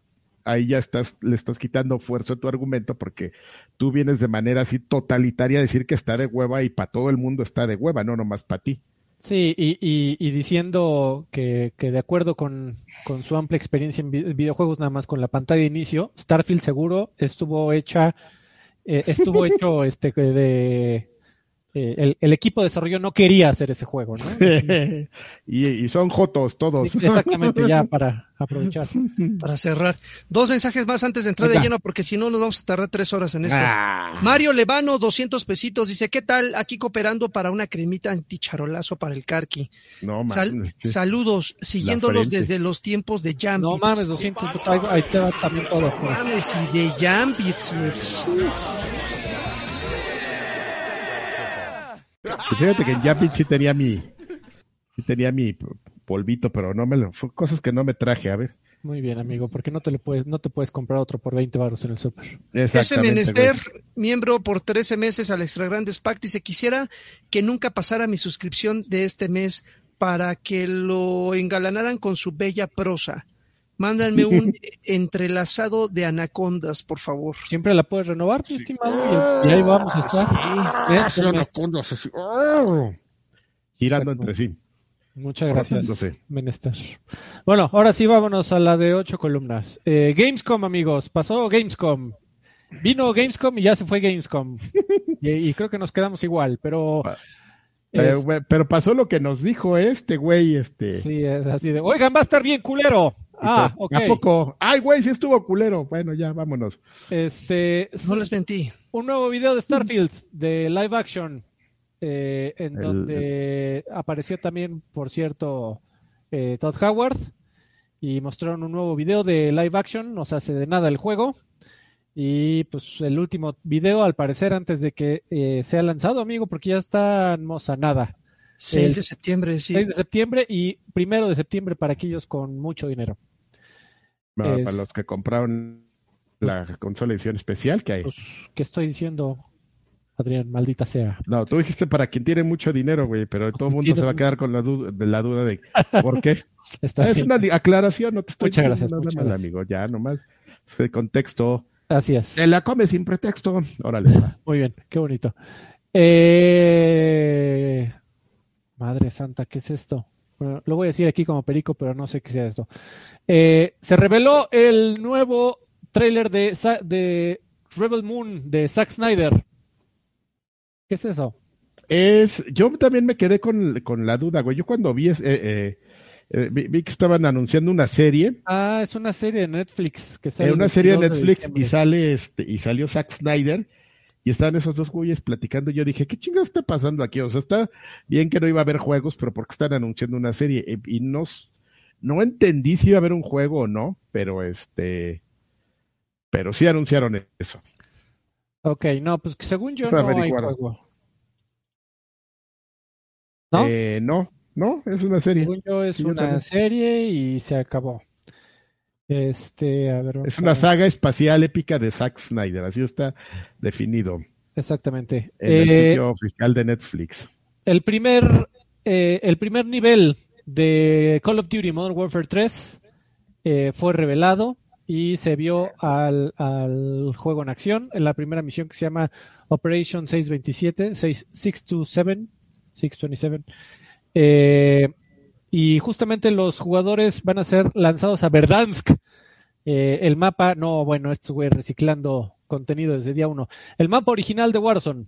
ahí ya estás, le estás quitando fuerza a tu argumento porque tú vienes de manera así totalitaria a decir que está de hueva y para todo el mundo está de hueva, no nomás para ti. Sí, y, y, diciendo que, que, de acuerdo con, con, su amplia experiencia en videojuegos, nada más con la pantalla de inicio, Starfield seguro estuvo hecha, eh, estuvo hecho este de eh, el, equipo de desarrollo no quería hacer ese juego, ¿no? (laughs) y, son jotos todos. Exactamente, ya (laughs) para aprovechar. Para cerrar. Dos mensajes más antes de entrar de lleno, porque si no nos vamos a tardar tres horas en esto. Ah. Mario Levano, 200 pesitos, dice, ¿qué tal? Aquí cooperando para una cremita anticharolazo para el carqui. No, mames. saludos, siguiéndolos desde los tiempos de Jambits. No mames, 200, ahí te va también todo. No mames, y de Jambits, fíjate que en Jumping sí tenía mi, sí tenía mi polvito, pero no me lo, fue cosas que no me traje, a ver. Muy bien, amigo, porque no te le puedes, no te puedes comprar otro por 20 baros en el super. Ese menester, miembro por 13 meses al Extra Grandes Pact, dice, quisiera que nunca pasara mi suscripción de este mes para que lo engalanaran con su bella prosa. Mándanme un (laughs) entrelazado de anacondas, por favor. Siempre la puedes renovar, mi estimado, y, ahí vamos a estar. Ah, sí. anacondas así. ¡oh! Girando entre sí. Muchas gracias, Menester. Bueno, ahora sí vámonos a la de ocho columnas. Eh, Gamescom, amigos. Pasó Gamescom. Vino Gamescom y ya se fue Gamescom. (laughs) y, creo que nos quedamos igual, pero... Ah, eh, pero pasó lo que nos dijo este güey, este. Sí, es así de, oigan, va a estar bien culero. Ah, ok. ¿A poco? Ay, güey, sí estuvo culero. Bueno, ya, vámonos. Este. No les mentí. Un nuevo video de Starfield de live action. Eh, en donde apareció también, por cierto, eh, Todd Howard. Y mostraron un nuevo video de live action. No se hace de nada el juego. Y pues el último video, al parecer, antes de que eh, sea lanzado, amigo, porque ya estamos a nada. 6 de septiembre, sí. 6 de septiembre y primero de septiembre para aquellos con mucho dinero. Para los que compraron la consola edición especial que hay. Pues, ¿Qué estoy diciendo, Adrián? Maldita sea. No, tú dijiste para quien tiene mucho dinero, güey, pero todo el mundo se va a quedar con la, duda de, la duda de (laughs) por qué. es una aclaración, no te estoy muchas gracias, muchas gracias. amigo. Ya, nomás ese contexto. Así es. Se la come sin pretexto. Órale. (laughs) Muy bien, qué bonito. Eh... Madre santa, ¿qué es esto? Bueno, lo voy a decir aquí como perico, pero no sé qué sea esto. Eh, se reveló el nuevo tráiler de, de Rebel Moon de Zack Snyder. ¿Qué es eso? Es, yo también me quedé con, la duda, güey. Yo cuando vi, eh, eh, vi, que estaban anunciando una serie. Ah, es una serie de Netflix que sale. una serie de Netflix y sale este y salió Zack Snyder y estaban esos dos güeyes platicando. Y yo dije, ¿qué chingados está pasando aquí? O sea, está bien que no iba a haber juegos, pero porque están anunciando una serie y no no entendí si iba a haber un juego o no, pero este, pero sí anunciaron eso. Ok, no, pues según yo no hay juego. ¿No? Eh, no, no, es una serie. Según yo es una serie y se acabó. Este, a ver. Es una saga espacial épica de Zack Snyder, así está definido. Exactamente. En el eh, sitio oficial de Netflix. El primer, eh, el primer nivel de Call of Duty Modern Warfare 3 eh, fue revelado y se vio al, juego en acción en la primera misión que se llama Operation 627, 627, 627. Y justamente los jugadores van a ser lanzados a Verdansk. Eh, el mapa, no, bueno, esto voy reciclando contenido desde día uno. El mapa original de Warzone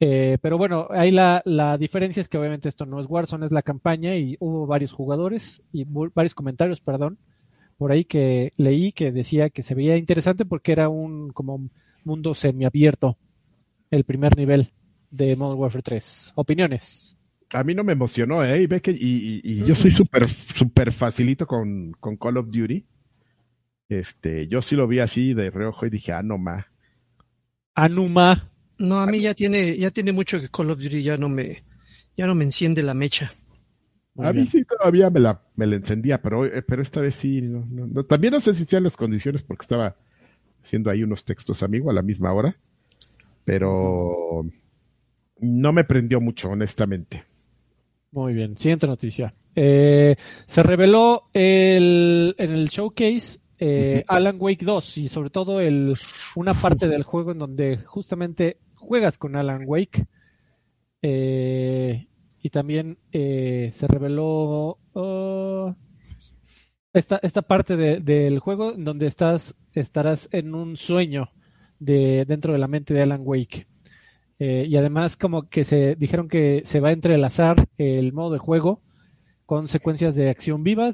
eh, pero bueno, ahí la, la, diferencia es que obviamente esto no es Warzone, es la campaña y hubo varios jugadores y varios comentarios, perdón, por ahí que leí que decía que se veía interesante porque era un como mundo semiabierto el primer nivel de Modern Warfare 3. Opiniones. A mí no me emocionó, ¿eh? Y, ve que, y, yo soy súper super facilito con, con Call of Duty. Este, yo sí lo vi así de reojo y dije, ah, no ma. Anuma. No, a mí ya tiene, ya tiene mucho que Call of Duty ya no me, ya no me enciende la mecha. a mí sí todavía me la, me la encendía, pero, eh, pero esta vez sí. también no sé si sean las condiciones porque estaba haciendo ahí unos textos amigo a la misma hora, pero no me prendió mucho, honestamente. Muy bien, siguiente noticia. Eh, se reveló el, en el showcase eh, Alan Wake 2 y sobre todo el, una parte del juego en donde justamente juegas con Alan Wake. Eh, y también se reveló oh, esta, esta parte del juego en donde estás, estarás en un sueño de, dentro de la mente de Alan Wake. Y además como que se dijeron que se va a entrelazar el modo de juego con secuencias de acción viva,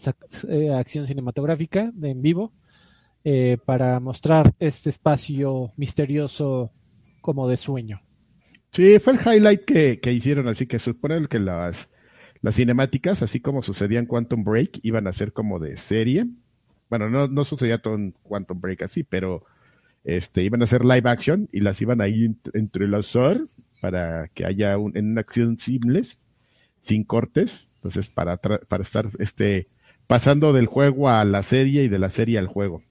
eh, acción cinematográfica de en vivo, eh, para mostrar este espacio misterioso como de sueño. Sí, fue el highlight que, hicieron, así que supone que las, las cinemáticas, así como sucedía en Quantum Break, iban a ser como de serie. Bueno, no, no sucedía todo en Quantum Break así, pero este, iban a ser live action y las iban a ir entrelazar para que haya un, en una acción simples, sin cortes, entonces, para, para estar este, pasando del juego a la serie y de la serie al juego.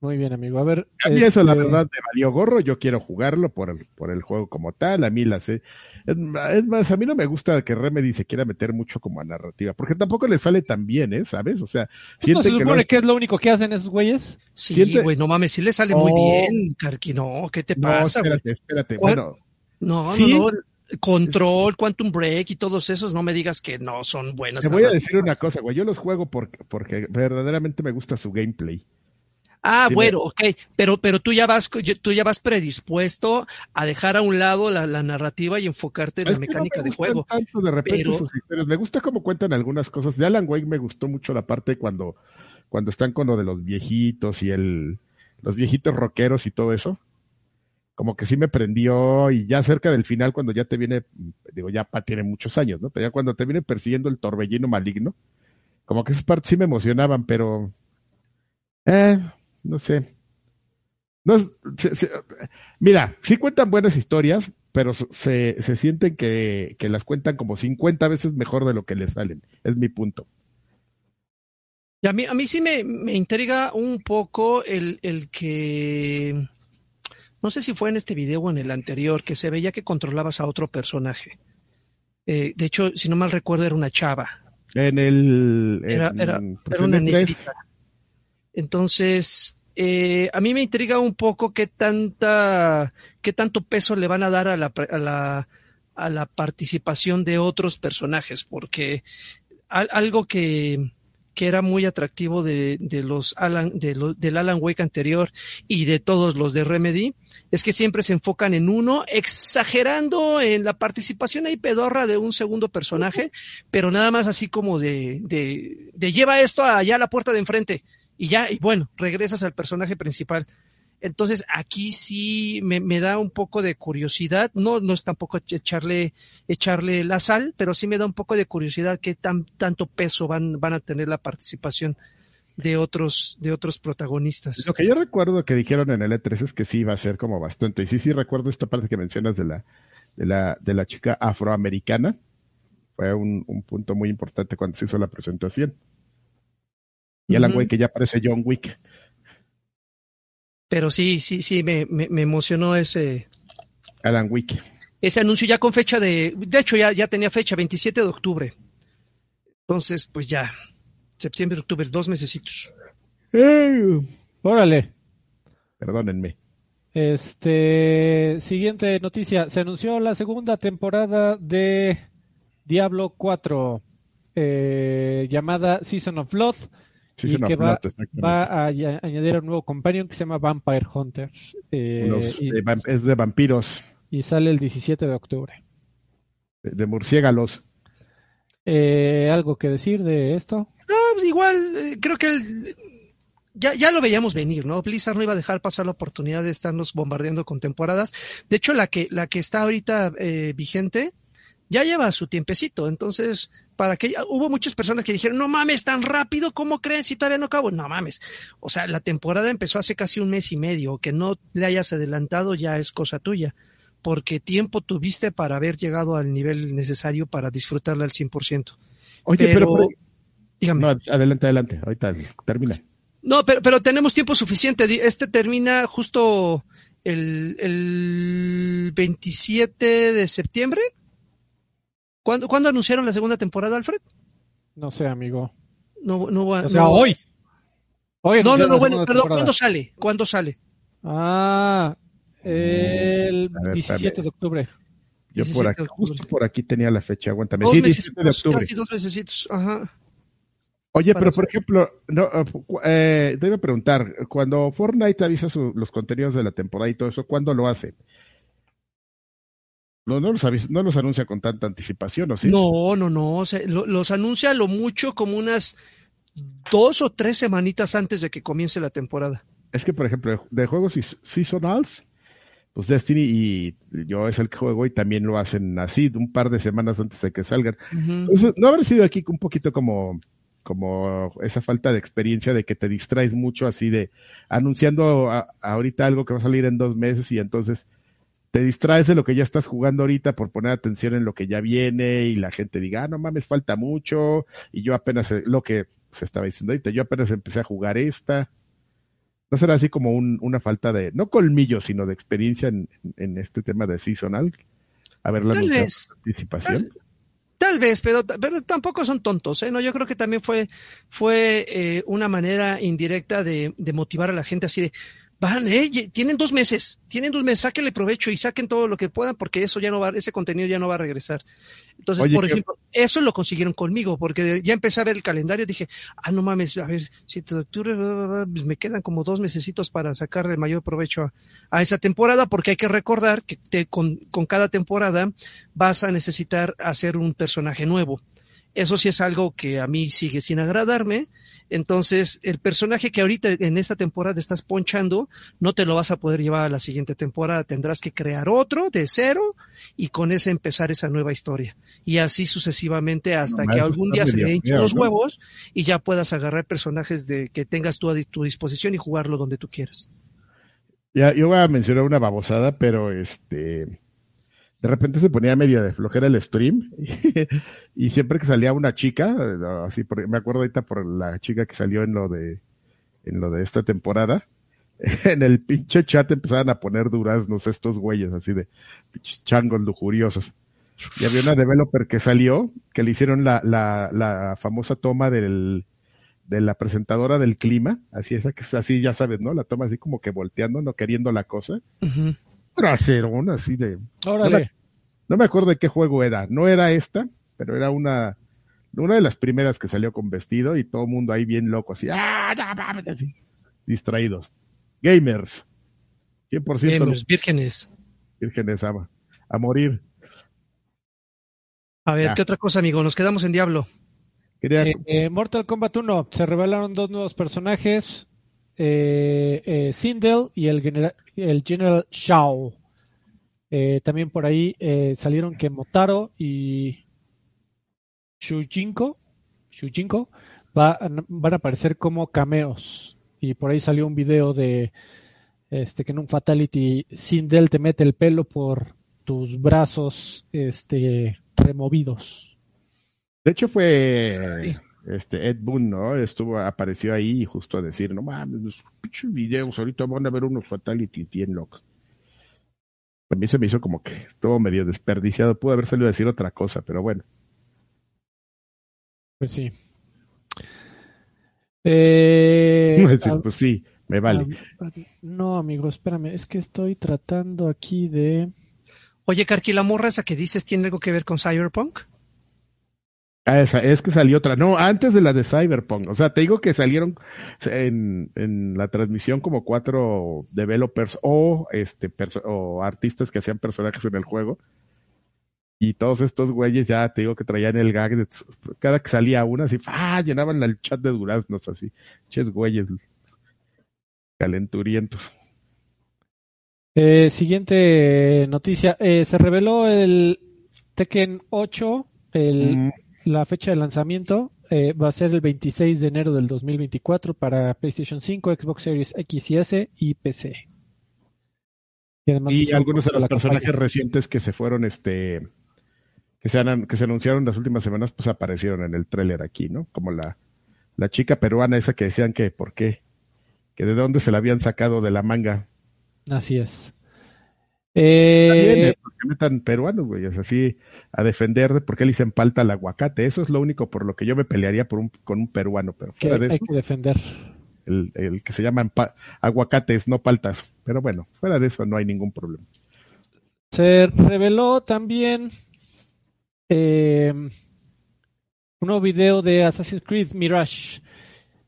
Muy bien, amigo. A ver. A mí eso, la este, verdad, me valió gorro. Yo quiero jugarlo por el, por el juego como tal. A mí la sé. Es, más, a mí no me gusta que Remedy se quiera meter mucho como a narrativa, porque tampoco le sale tan bien, ¿eh? ¿Sabes? O sea, ¿No se supone que, es lo único que hacen esos güeyes? Sí, güey, no mames, sí le sale muy bien, Carqui, no, ¿qué te pasa, güey? Espérate, espérate, bueno. No, no, no. Control, Quantum Break y todos esos, no me digas que no son buenos. Te voy a decir una cosa, güey. Yo los juego porque, porque verdaderamente me gusta su gameplay. Ah, bueno, ok, pero, pero tú ya vas, tú ya vas predispuesto a dejar a un lado la, narrativa y enfocarte en la mecánica de juego. Tanto de repente sus historias. Me gusta cómo cuentan algunas cosas. De Alan Wake me gustó mucho la parte cuando, cuando están con lo de los viejitos y el, los viejitos rockeros y todo eso como que sí me prendió y ya cerca del final cuando ya te viene, digo, ya tiene muchos años, ¿no? Pero ya cuando te viene persiguiendo el torbellino maligno, como que esas partes sí me emocionaban, pero, eh, no sé. No, mira, sí cuentan buenas historias, pero se, se sienten que, que, las cuentan como 50 veces mejor de lo que les salen. Es mi punto. Y a mí, a mí sí me, me intriga un poco el, el que no sé si fue en este video o en el anterior, que se veía que controlabas a otro personaje. Eh, de hecho, si no mal recuerdo, era una chava. En el. era, era, una negrita. Entonces, eh, a mí me intriga un poco qué tanta, qué tanto peso le van a dar a la, a la, a la participación de otros personajes, porque algo que, que era muy atractivo de, de los Alan, de del Alan Wake anterior y de todos los de Remedy, es que siempre se enfocan en uno, exagerando en la participación ahí pedorra de un segundo personaje, pero nada más así como de, de, de lleva esto allá a la puerta de enfrente y ya, y bueno, regresas al personaje principal. Entonces aquí sí me, me, da un poco de curiosidad, no, no es tampoco echarle, echarle la sal, pero sí me da un poco de curiosidad qué tan, tanto peso van, van a tener la participación de otros, de otros protagonistas. Lo que yo recuerdo que dijeron en el E3 es que sí va a ser como bastante. Y sí, sí recuerdo esta parte que mencionas de la, de la, de la chica afroamericana. Fue un, un punto muy importante cuando se hizo la presentación. Y Alan uh que ya parece John Wick. Pero sí, sí, sí, me, me, emocionó ese. Alan Wick. Ese anuncio ya con fecha de. De hecho, ya, ya tenía fecha, 27 de octubre. Entonces, pues ya. Septiembre, octubre, dos mesecitos. órale. Perdónenme. Este. Siguiente noticia. Se anunció la segunda temporada de Diablo 4. Eh, llamada Season of Y que va, a añadir un nuevo companion que se llama Vampire Hunter. Eh, es de vampiros. Y sale el 17 de octubre. De, murciélagos. Eh, ¿Algo que decir de esto? No, pues igual, eh, creo que ya, ya lo veíamos venir, ¿no? Blizzard no iba a dejar pasar la oportunidad de estarnos bombardeando con temporadas. De hecho, la que, la que está ahorita vigente ya lleva su tiempecito. Entonces, para que hubo muchas personas que dijeron, no mames, tan rápido, ¿cómo creen si todavía no acabo? No mames. O sea, la temporada empezó hace casi un mes y medio, que no le hayas adelantado ya es cosa tuya, porque tiempo tuviste para haber llegado al nivel necesario para disfrutarla al 100%. Oye, pero, dígame. No, adelante, adelante, ahorita termina. No, pero, pero tenemos tiempo suficiente. Este termina justo el, el 27 de septiembre. ¿Cuándo, anunciaron la segunda temporada, Alfred? No sé, amigo. No, no, o sea, hoy. hoy. No, no, no, bueno, perdón, ¿cuándo sale? ¿Cuándo sale? Ah, el 17 de octubre. Yo por aquí, justo por aquí tenía la fecha, aguántame. Dos sí, meses, de octubre. Casi dos meses, ajá. Oye, pero por ejemplo, no, eh, te iba a preguntar, cuando Fortnite avisa los contenidos de la temporada y todo eso, ¿cuándo lo hace? No, no, los no los anuncia con tanta anticipación, ¿o sí? No, no, no. los anuncia lo mucho como unas dos o tres semanitas antes de que comience la temporada. Es que, por ejemplo, de juegos seasonals, pues Destiny y yo es el que juego y también lo hacen así, un par de semanas antes de que salgan. no haber sido aquí un poquito como, como esa falta de experiencia de que te distraes mucho así de anunciando ahorita algo que va a salir en dos meses y entonces te distraes de lo que ya estás jugando ahorita por poner atención en lo que ya viene y la gente diga, ah, no mames, falta mucho y yo apenas, lo que se estaba diciendo ahorita, yo apenas empecé a jugar esta. ¿No será así como una falta de, no colmillo, sino de experiencia en, este tema de seasonal? A ver la participación. Tal, vez, pero, pero tampoco son tontos, ¿eh? No, yo creo que también fue, fue eh, una manera indirecta de, de motivar a la gente así de, van, eh, tienen dos meses, tienen dos meses, sáquenle provecho y saquen todo lo que puedan porque eso ya no va, ese contenido ya no va a regresar. Entonces, por ejemplo, eso lo consiguieron conmigo porque ya empecé a ver el calendario dije, ah, no mames, a ver, si de octubre, pues me quedan como dos mesecitos para sacarle mayor provecho a, esa temporada porque hay que recordar que con, con cada temporada vas a necesitar hacer un personaje nuevo. Eso sí es algo que a mí sigue sin agradarme. Entonces, el personaje que ahorita en esta temporada estás ponchando, no te lo vas a poder llevar a la siguiente temporada. Tendrás que crear otro de cero y con ese empezar esa nueva historia. Y así sucesivamente hasta que algún día se le hinchen los huevos y ya puedas agarrar personajes de que tengas tú a tu disposición y jugarlo donde tú quieras. Ya, yo voy a mencionar una babosada, pero este de repente se ponía medio de flojera el stream (laughs) y, siempre que salía una chica, así me acuerdo ahorita por la chica que salió en lo de en lo de esta temporada, (laughs) en el pinche chat empezaban a poner duraznos estos güeyes así de changos lujuriosos. Y había una developer que salió, que le hicieron la, la, la famosa toma del, de la presentadora del clima, así esa que es así, ya sabes, ¿no? La toma así como que volteando, no queriendo la cosa traserón así de... Órale. No me, acuerdo de qué juego era. No era esta, pero era una, una de las primeras que salió con vestido y todo el mundo ahí bien loco, así, ¡ah, no, Así, distraídos. Gamers. 100%. Gamers, vírgenes. Vírgenes a, a morir. A ver, ¿qué otra cosa, amigo? Nos quedamos en Diablo. Eh, eh, Mortal Kombat 1. Se revelaron dos nuevos personajes. Eh, eh, Sindel y el, general, el General Shao. Eh, también por ahí salieron que Motaro y Shujinko, Shujinko van a aparecer como cameos. Y por ahí salió un video de este que en un Fatality Sindel te mete el pelo por tus brazos este, removidos. De hecho fue este Ed Boon, ¿no? Estuvo, apareció ahí justo a decir, no mames, los pinches videos, ahorita van a ver unos fatalities bien locos. A mí se me hizo como que estuvo medio desperdiciado, pudo haber salido a decir otra cosa, pero bueno. Pues sí. Eh, (laughs) pues sí, me vale. no, amigo, espérame, es que estoy tratando aquí de... Oye, Carqui, la morra esa que dices tiene algo que ver con Cyberpunk? Ah, esa, es que salió otra. No, antes de la de Cyberpunk. O sea, te digo que salieron en, en la transmisión como cuatro developers o este o artistas que hacían personajes en el juego. Y todos estos güeyes ya te digo que traían el gag de, cada que salía una así, ¡ah! llenaban el chat de duraznos así. Ches güeyes calenturientos. Eh, siguiente noticia. Eh, se reveló el Tekken 8, el la fecha de lanzamiento eh, va a ser el 26 de enero del 2024 para PlayStation 5, Xbox Series X y S y PC. Y, algunos de los personajes recientes que se fueron, este, que se, han, que se anunciaron las últimas semanas, pues aparecieron en el tráiler aquí, ¿no? Como la, la chica peruana esa que decían que, ¿por qué? Que de dónde se la habían sacado de la manga. Así es. Eh, ¿Por metan peruanos, güey? Es así a defender de por qué le dicen palta al aguacate. Eso es lo único por lo que yo me pelearía por un, con un peruano. Pero fuera de hay que defender. El, el que se llaman aguacates, no paltas. Pero bueno, fuera de eso no hay ningún problema. Se reveló también eh, un nuevo video de Assassin's Creed Mirage.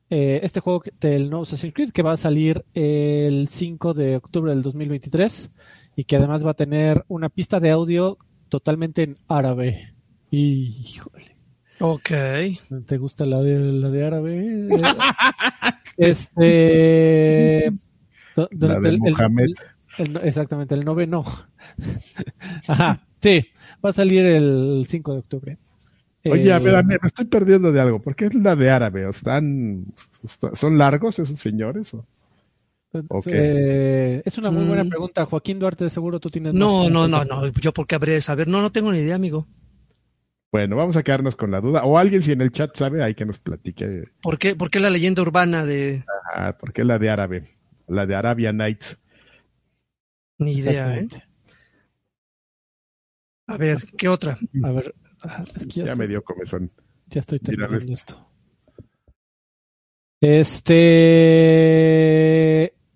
Eh, este juego del nuevo Assassin's Creed que va a salir el 5 de octubre del 2023 y que además va a tener una pista de audio totalmente en árabe. Híjole. Ok. ¿Te gusta la de, la de árabe? (laughs) este. La de Mohamed. exactamente, el noveno. (laughs) Ajá, sí, va a salir el 5 de octubre. Oye, a ver, eh, me estoy perdiendo de algo. ¿Por qué es la de árabe? ¿Están, ¿Son largos esos señores? O? Eh, es una muy buena mm. pregunta. Joaquín Duarte, de seguro tú tienes. No, no, no, no. Yo, ¿por qué habré de saber? No, no tengo ni idea, amigo. Bueno, vamos a quedarnos con la duda. O alguien, si en el chat sabe, hay que nos platique. ¿Por qué, por qué la leyenda urbana de.? Ajá, ¿por qué la de árabe? la de Arabia Nights. Ni idea, ¿eh? A ver, ¿qué otra? A ver, ya, me dio comezón. Ya estoy terminando esto. Este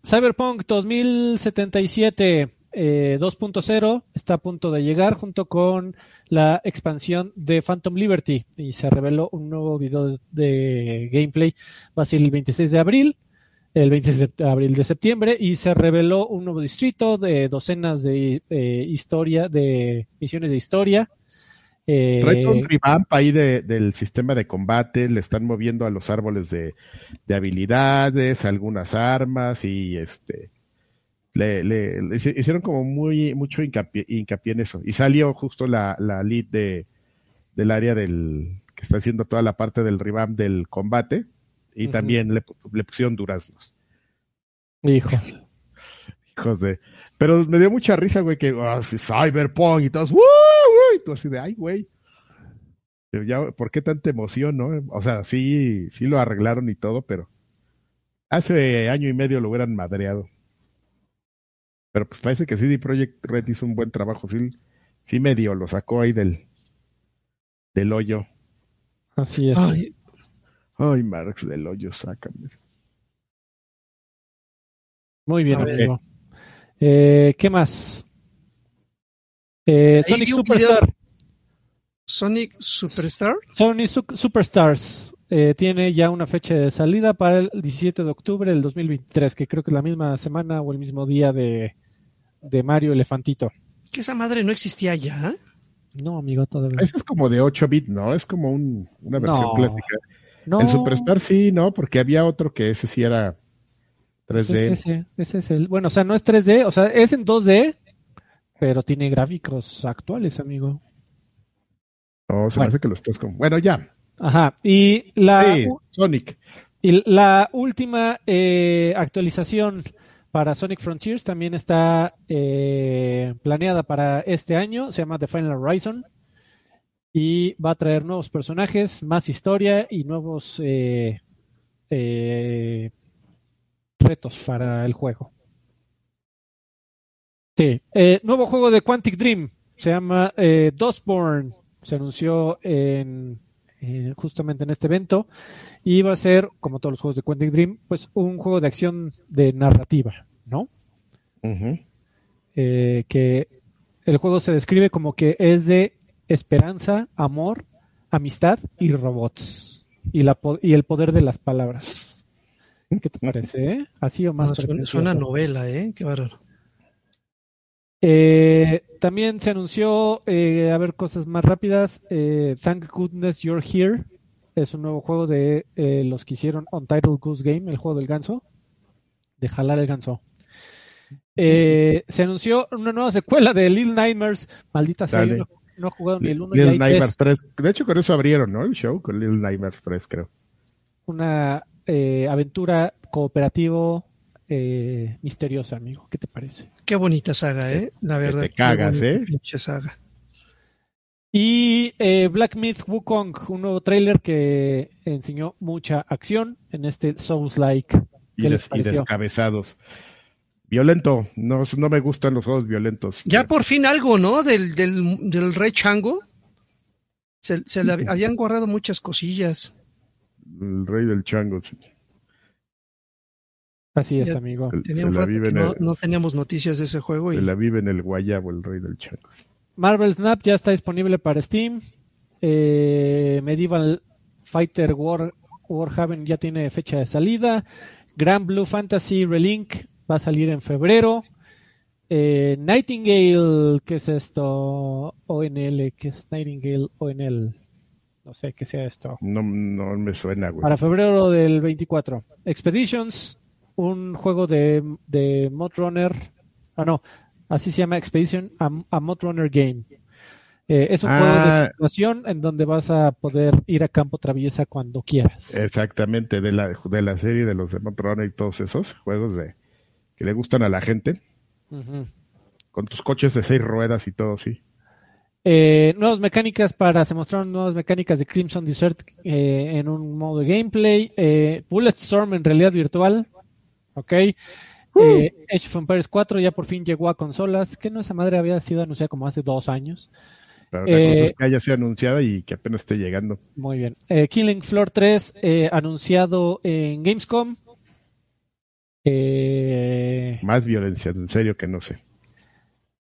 Cyberpunk 2077 2.0 eh, está a punto de llegar junto con la expansión de Phantom Liberty y se reveló un nuevo video de gameplay. Va a ser el 26 de abril, el 26 de abril de septiembre y se reveló un nuevo distrito de docenas de eh, historia, de misiones de historia. Eh, Trae un revamp ahí del sistema de combate, le están moviendo a los árboles de, de habilidades, algunas armas y este le, le, hicieron como muy mucho hincapié, en eso. Y salió justo la, la lead de, del área del que está haciendo toda la parte del revamp del combate y también le, le, pusieron duraznos. Hijo. (laughs) Hijos de. Pero me dio mucha risa, güey, que oh, Cyberpunk y todos, ¡Woo! Y tú así de, ay, güey. Ya, ¿Por qué tanta emoción, no? O sea, sí, sí lo arreglaron y todo, pero hace año y medio lo hubieran madreado. Pero pues parece que CD Projekt Red hizo un buen trabajo, sí, sí medio lo sacó ahí del, del hoyo. Así es. Ay, ay Marx del hoyo, sácame. Muy bien, amigo. Eh, ¿Qué más? Eh, Sonic Superstar. Sonic Superstar. Sonic Superstars eh, tiene ya una fecha de salida para el 17 de octubre del 2023, que creo que es la misma semana o el mismo día de, de Mario Elefantito. Que esa madre no existía ya. No, amigo, todavía. Ese es como de 8 bits, ¿no? Es como una versión clásica. No. El Superstar sí, ¿no? Porque había otro que ese sí era 3D. Ese, ese, es el. Bueno, o sea, no es 3D, o sea, es en 2D, pero tiene gráficos actuales, amigo. No, se me hace que lo estás como. Bueno, ya. Ajá. Y la. Sí, Sonic. Y la última eh, actualización para Sonic Frontiers también está eh, planeada para este año, se llama The Final Horizon y va a traer nuevos personajes, más historia y nuevos eh, eh, retos para el juego. Sí, nuevo juego de Quantic Dream, se llama Dustborn, se anunció en, justamente en este evento y va a ser, como todos los juegos de Quantic Dream, pues un juego de acción de narrativa, ¿no? Eh, que el juego se describe como que es de esperanza, amor, amistad y robots. Y, la, y el poder de las palabras. ¿Qué te parece? Eh? Así o más. Ah, suena, novela, ¿eh? Qué bárbaro. Eh, también se anunció, a ver, cosas más rápidas. Thank goodness you're here es un nuevo juego de eh, los que hicieron Untitled Goose Game, el juego del ganso, de jalar el ganso. Eh, se anunció una nueva secuela de Little Nightmares, maldita sea, no, no, he jugado ni el 1 Little Nightmares 3. De hecho, con eso abrieron, ¿no? El show, con Little Nightmares 3, creo. Una eh, aventura cooperativo misteriosa, amigo. ¿Qué te parece? Qué bonita saga, ¿eh? La verdad. te cagas, ¿eh? Pinche saga. Y eh, Black Myth Wukong, un nuevo trailer que enseñó mucha acción en este Souls-like. Y, descabezados. Violento, no, no me gustan los juegos violentos. Ya por fin algo, ¿no? Del, del, Rey Chango. Se, le habían guardado muchas cosillas. El Rey del Chango, sí. Así es, amigo. no, teníamos noticias de ese juego. y la vive en el Guayabo, el Rey del Chango. Marvel Snap ya está disponible para Steam. Eh, Medieval Fighter War, Warhaven ya tiene fecha de salida. Grand Blue Fantasy Relink va a salir en febrero. Eh, Nightingale, ¿qué es esto? ONL, ¿qué es Nightingale ONL? No sé qué sea esto. No, no me suena, güey. Para febrero del 24. Expeditions, un juego de, de Mod Runner. Ah, no, Así se llama Expedition a, Mod Runner Game. Eh, es un juego de ah. situación en donde vas a poder ir a campo traviesa cuando quieras. Exactamente, de la, de la serie de los de Mod Runner y todos esos juegos de que le gustan a la gente. Con tus coches de seis ruedas y todo, sí. Eh, nuevas mecánicas para, se mostraron nuevas mecánicas de Crimson Desert eh, en un modo de gameplay. Bullet Storm en realidad virtual. Ok. Eh, Age of Empires 4 ya por fin llegó a consolas, que no esa madre había sido anunciada como hace dos años. Pero la cosa es que haya sido anunciada y que apenas esté llegando. Muy bien. Killing Floor 3 anunciado en Gamescom. Más violencia, en serio que no sé.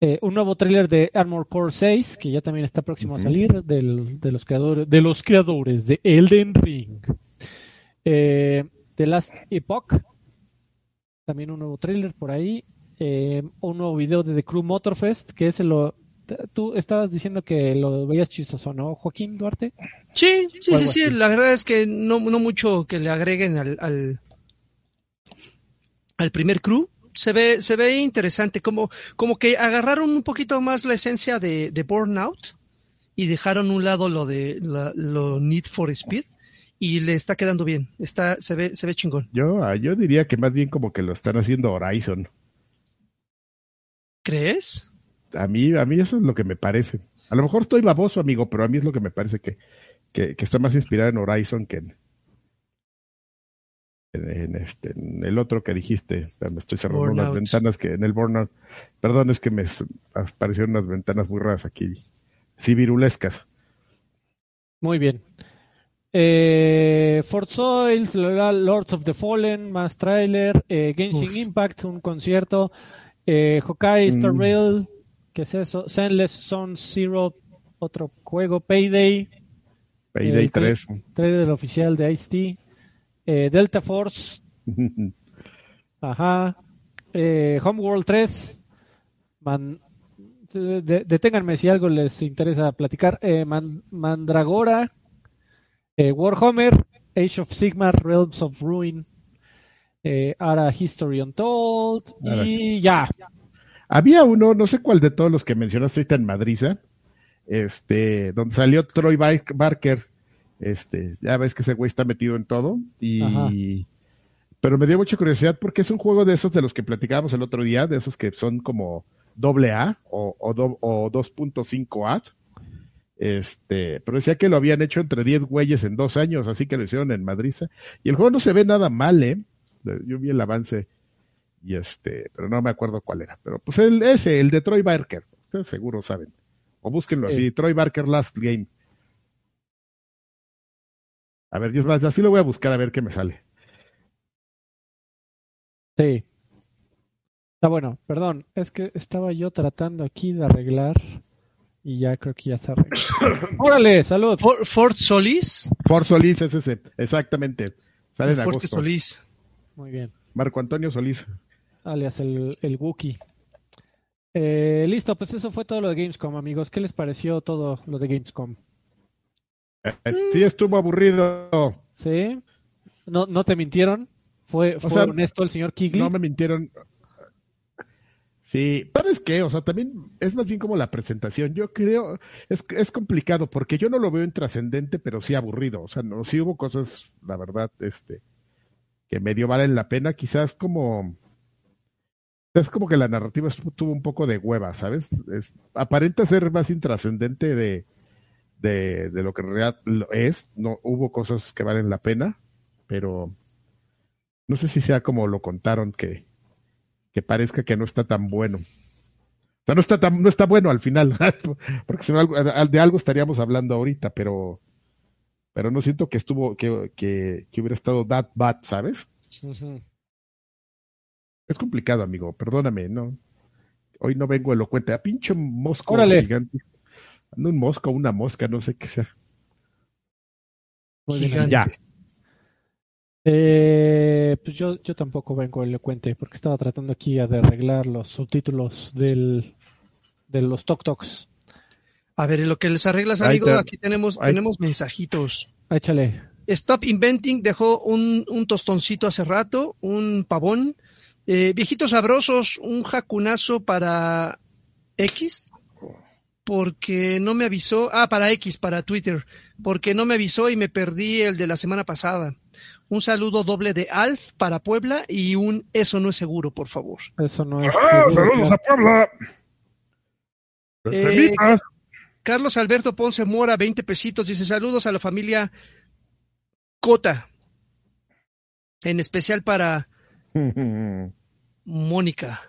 Eh, un nuevo tráiler de Armor Core 6, que ya también está próximo a salir, de, los creadores, de los creadores de Elden Ring. Eh, The Last Epoch, también un nuevo tráiler por ahí. Eh, un nuevo video de The Crew Motorfest, que ese lo... Tú estabas diciendo que lo veías chistoso, ¿no, Joaquín Duarte? Sí, sí, sí, sí. La verdad es que no, no mucho que le agreguen al, al, al primer crew se ve, se ve interesante, como, como que agarraron un poquito más la esencia de, de Burnout y dejaron un lado lo de lo Need for Speed y le está quedando bien, está, se ve, se ve chingón. Yo, ah, yo diría que más bien como que lo están haciendo Horizon. ¿Crees? A mí, a mí eso es lo que me parece. A lo mejor estoy baboso, amigo, pero a mí es lo que me parece que, que, que está más inspirado en Horizon que en, en, este, en el otro que dijiste, me estoy cerrando unas ventanas que en el Burnout, perdón, es que me aparecieron unas ventanas muy raras aquí, civirulescas. Muy bien. Eh, Fort Soils, Lords of the Fallen, más trailer, eh, Genshin Impact, un concierto, eh, Star mm. Rail, ¿qué es eso? Sandless Zone Zero, otro juego, Payday. Payday 3. Trailer oficial de Ice-T. Eh, Delta Force. (laughs) Ajá. Eh, Homeworld 3. deténganme si algo les interesa platicar. Eh, Mandragora. Warhammer. Age of Sigmar. Realms of Ruin. Ara History Untold. Y ya. Había uno, no sé cuál de todos los que mencionaste ahorita en Madrid, este, donde salió Troy Barker este, ya ves que ese güey está metido en todo y pero me dio mucha curiosidad porque es un juego de esos de los que platicábamos el otro día, de esos que son como doble A o, o, o 2.5 A. Este, pero decía que lo habían hecho entre 10 güeyes en dos años, así que lo hicieron en Madrid. Y el juego no se ve nada mal, ¿eh? Yo vi el avance y este, pero no me acuerdo cuál era. Pero pues el, ese, el de Troy Barker, ustedes seguro saben. O búsquenlo así, Troy Barker Last Game. A ver, Dios más, así lo voy a buscar a ver qué me sale. Sí. Está bueno, perdón, es que estaba yo tratando aquí de arreglar y ya creo que ya se arregló. (coughs) ¡Órale, salud! Fort Solís. Fort Solís es ese, exactamente. Sale en Fort Solís. Muy bien. Marco Antonio Solís. Alias el, el Wookie. Eh, listo, pues eso fue todo lo de Gamescom, amigos. ¿Qué les pareció todo lo de Gamescom? Sí, estuvo aburrido. Sí. ¿No, no te mintieron? ¿Fue, fue honesto el señor Kigley? No me mintieron. Sí, ¿sabes qué? O sea, también es más bien como la presentación. Yo creo, es, es complicado porque yo no lo veo intrascendente, pero sí aburrido. O sea, no, sí hubo cosas, la verdad, este, que medio valen la pena. Quizás como, es como que la narrativa estuvo un poco de hueva, ¿sabes? Es, aparenta ser más intrascendente de, de, de lo que en realidad es. No hubo cosas que valen la pena, pero no sé si sea como lo contaron que, que parezca que no está tan bueno. O sea, no está tan, no está bueno al final, (laughs) porque si no, de algo estaríamos hablando ahorita, pero, pero no siento que estuvo, que, que, que hubiera estado that bad, ¿sabes? Es complicado, amigo, perdóname, no. Hoy no vengo elocuente, a pinche mosco gigante. Ando un mosca o una mosca, no sé qué sea. Ya. Eh, pues yo, yo tampoco vengo elocuente porque estaba tratando aquí de arreglar los subtítulos del, de los Tok Toks. A ver, en lo que les arreglas, amigo, aquí tenemos, tenemos mensajitos. Échale. Stop Inventing dejó un, un tostoncito hace rato, un pavón. Eh, viejitos sabrosos, un jacunazo para X porque no me avisó, ah, para X, para Twitter, porque no me avisó y me perdí el de la semana pasada. Un saludo doble de Alf para Puebla y un eso no es seguro, por favor. Eso no es ah, saludos a Puebla. Eh, Carlos Alberto Ponce Mora, 20 pesitos, dice saludos a la familia Cota. En especial para (laughs) Mónica.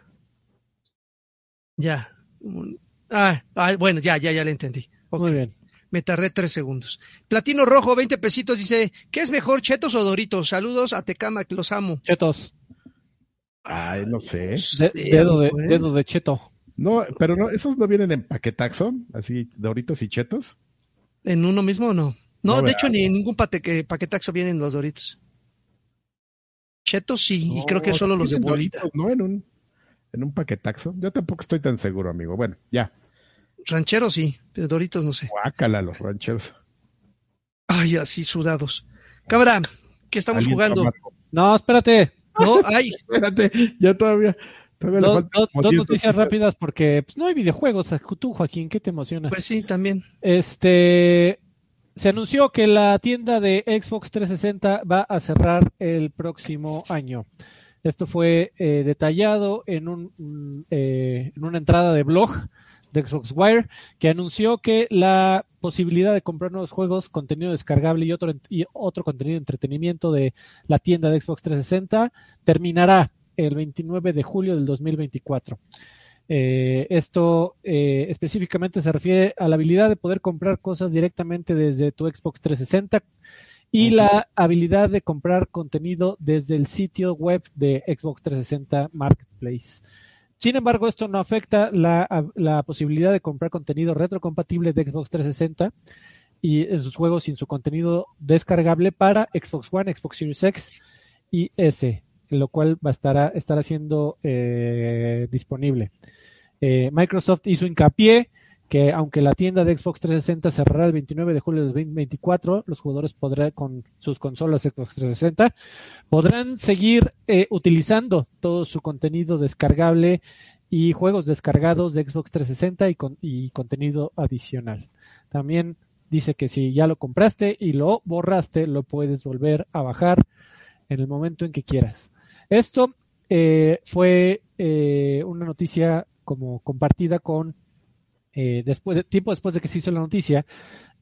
Ya. Ah, ah, bueno, ya, ya, ya le entendí. Muy bien. Me tardé tres segundos. Platino Rojo, 20 pesitos, dice, ¿qué es mejor, Chetos o Doritos? Saludos a Tecama, que los amo. Chetos. Ay, no sé. dedo, de, dedo de cheto. No, pero no, esos no vienen en paquetaxo, así, Doritos y Chetos. ¿En uno mismo o no? No, de hecho, ni en ningún paquetaxo vienen los Doritos. Chetos sí, y creo que solo los de bolita. No, en un, en un paquetaxo. Yo tampoco estoy tan seguro, amigo. Bueno, ya. Rancheros sí, pero Doritos no sé. Guácala los rancheros. Ay, así sudados. Cámara, ¿qué estamos jugando? No, espérate. No, ay. (laughs) espérate, ya todavía. dos, noticias rápidas porque pues, no hay videojuegos. Tú, Joaquín, ¿qué te emociona? Pues sí, también. Este. Se anunció que la tienda de Xbox 360 va a cerrar el próximo año. Esto fue eh, detallado en, un, mm, eh, en una entrada de blog de Xbox Wire, que anunció que la posibilidad de comprar nuevos juegos, contenido descargable y otro, y otro contenido de entretenimiento de la tienda de Xbox 360 terminará el 29 de julio del 2024. Eh, esto eh, específicamente se refiere a la habilidad de poder comprar cosas directamente desde tu Xbox 360 y la habilidad de comprar contenido desde el sitio web de Xbox 360 Marketplace. Sin embargo, esto no afecta la, posibilidad de comprar contenido retrocompatible de Xbox 360 y en sus juegos sin su contenido descargable para Xbox One, Xbox Series X y S, lo cual va a estar, estará siendo eh, disponible. Eh, Microsoft hizo hincapié que aunque la tienda de Xbox 360 cerrará el 29 de julio de 2024, los jugadores podrán con sus consolas Xbox 360 podrán seguir eh, utilizando todo su contenido descargable y juegos descargados de Xbox 360 y, y contenido adicional. También dice que si ya lo compraste y lo borraste, lo puedes volver a bajar en el momento en que quieras. Esto eh, fue eh, una noticia como compartida con eh, después tiempo después de que se hizo la noticia,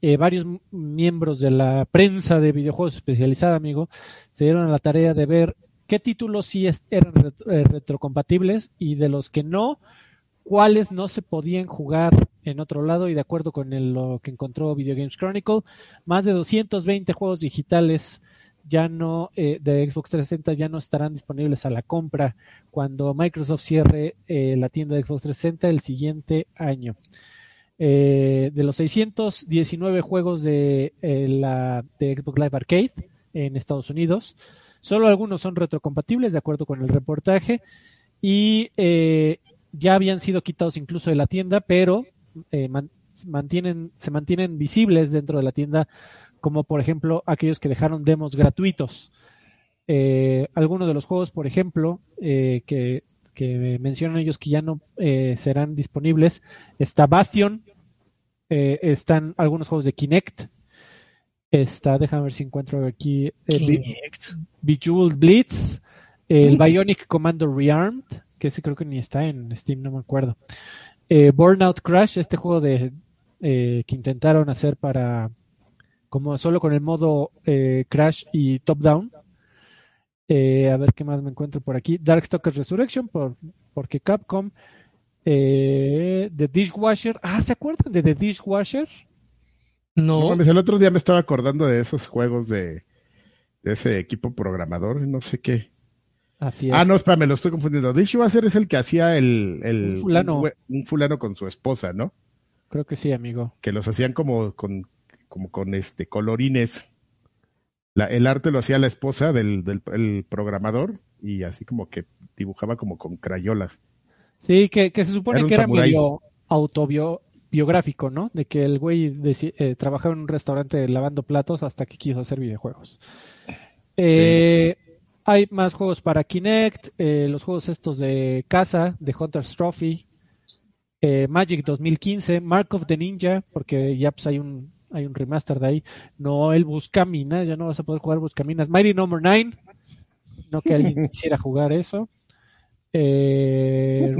eh, varios miembros de la prensa de videojuegos especializada, amigo, se dieron a la tarea de ver qué títulos sí eran eh, retrocompatibles y de los que no, cuáles no se podían jugar en otro lado y de acuerdo con lo que encontró Video Games Chronicle, más de 220 juegos digitales ya no eh, de Xbox 360 ya no estarán disponibles a la compra cuando Microsoft cierre eh, la tienda de Xbox 360 el siguiente año. Eh, de los 619 juegos de la de Xbox Live Arcade en Estados Unidos, solo algunos son retrocompatibles de acuerdo con el reportaje y ya habían sido quitados incluso de la tienda, pero mantienen, se mantienen visibles dentro de la tienda como por ejemplo aquellos que dejaron demos gratuitos. Eh, algunos de los juegos, por ejemplo, eh, que, mencionan ellos que ya no eh, serán disponibles, está Bastion, están algunos juegos de Kinect, está, déjame ver si encuentro aquí, Bejeweled Blitz, el Bionic Commando Rearmed, que ese creo que ni está en Steam, no me acuerdo. Burnout Crash, este juego de que intentaron hacer para como solo con el modo eh, Crash y Top Down. Eh, a ver qué más me encuentro por aquí. Darkstalkers Resurrection, por, porque Capcom. Eh, The Dishwasher. Ah, ¿se acuerdan de The Dishwasher? No. el otro día me estaba acordando de esos juegos de, ese equipo programador, no sé qué. Así Ah, no, espérame, lo estoy confundiendo. Dishwasher es el que hacía el, el un fulano. un fulano con su esposa, ¿no? Creo que sí, amigo. Que los hacían como con como con este colorines. el arte lo hacía la esposa del, del programador y así como que dibujaba como con crayolas. Sí, que, se supone que era medio autobiográfico, ¿no? De que el güey eh, trabajaba en un restaurante lavando platos hasta que quiso hacer videojuegos. Eh, hay más juegos para Kinect, eh, los juegos estos de casa, de Hunter's Trophy, Magic 2015, Mark of the Ninja, porque ya pues hay un hay un remaster de ahí. No el Buscaminas, ya no vas a poder jugar Buscaminas. Mighty Number no. 9, no que alguien (laughs) quisiera jugar eso. Eh,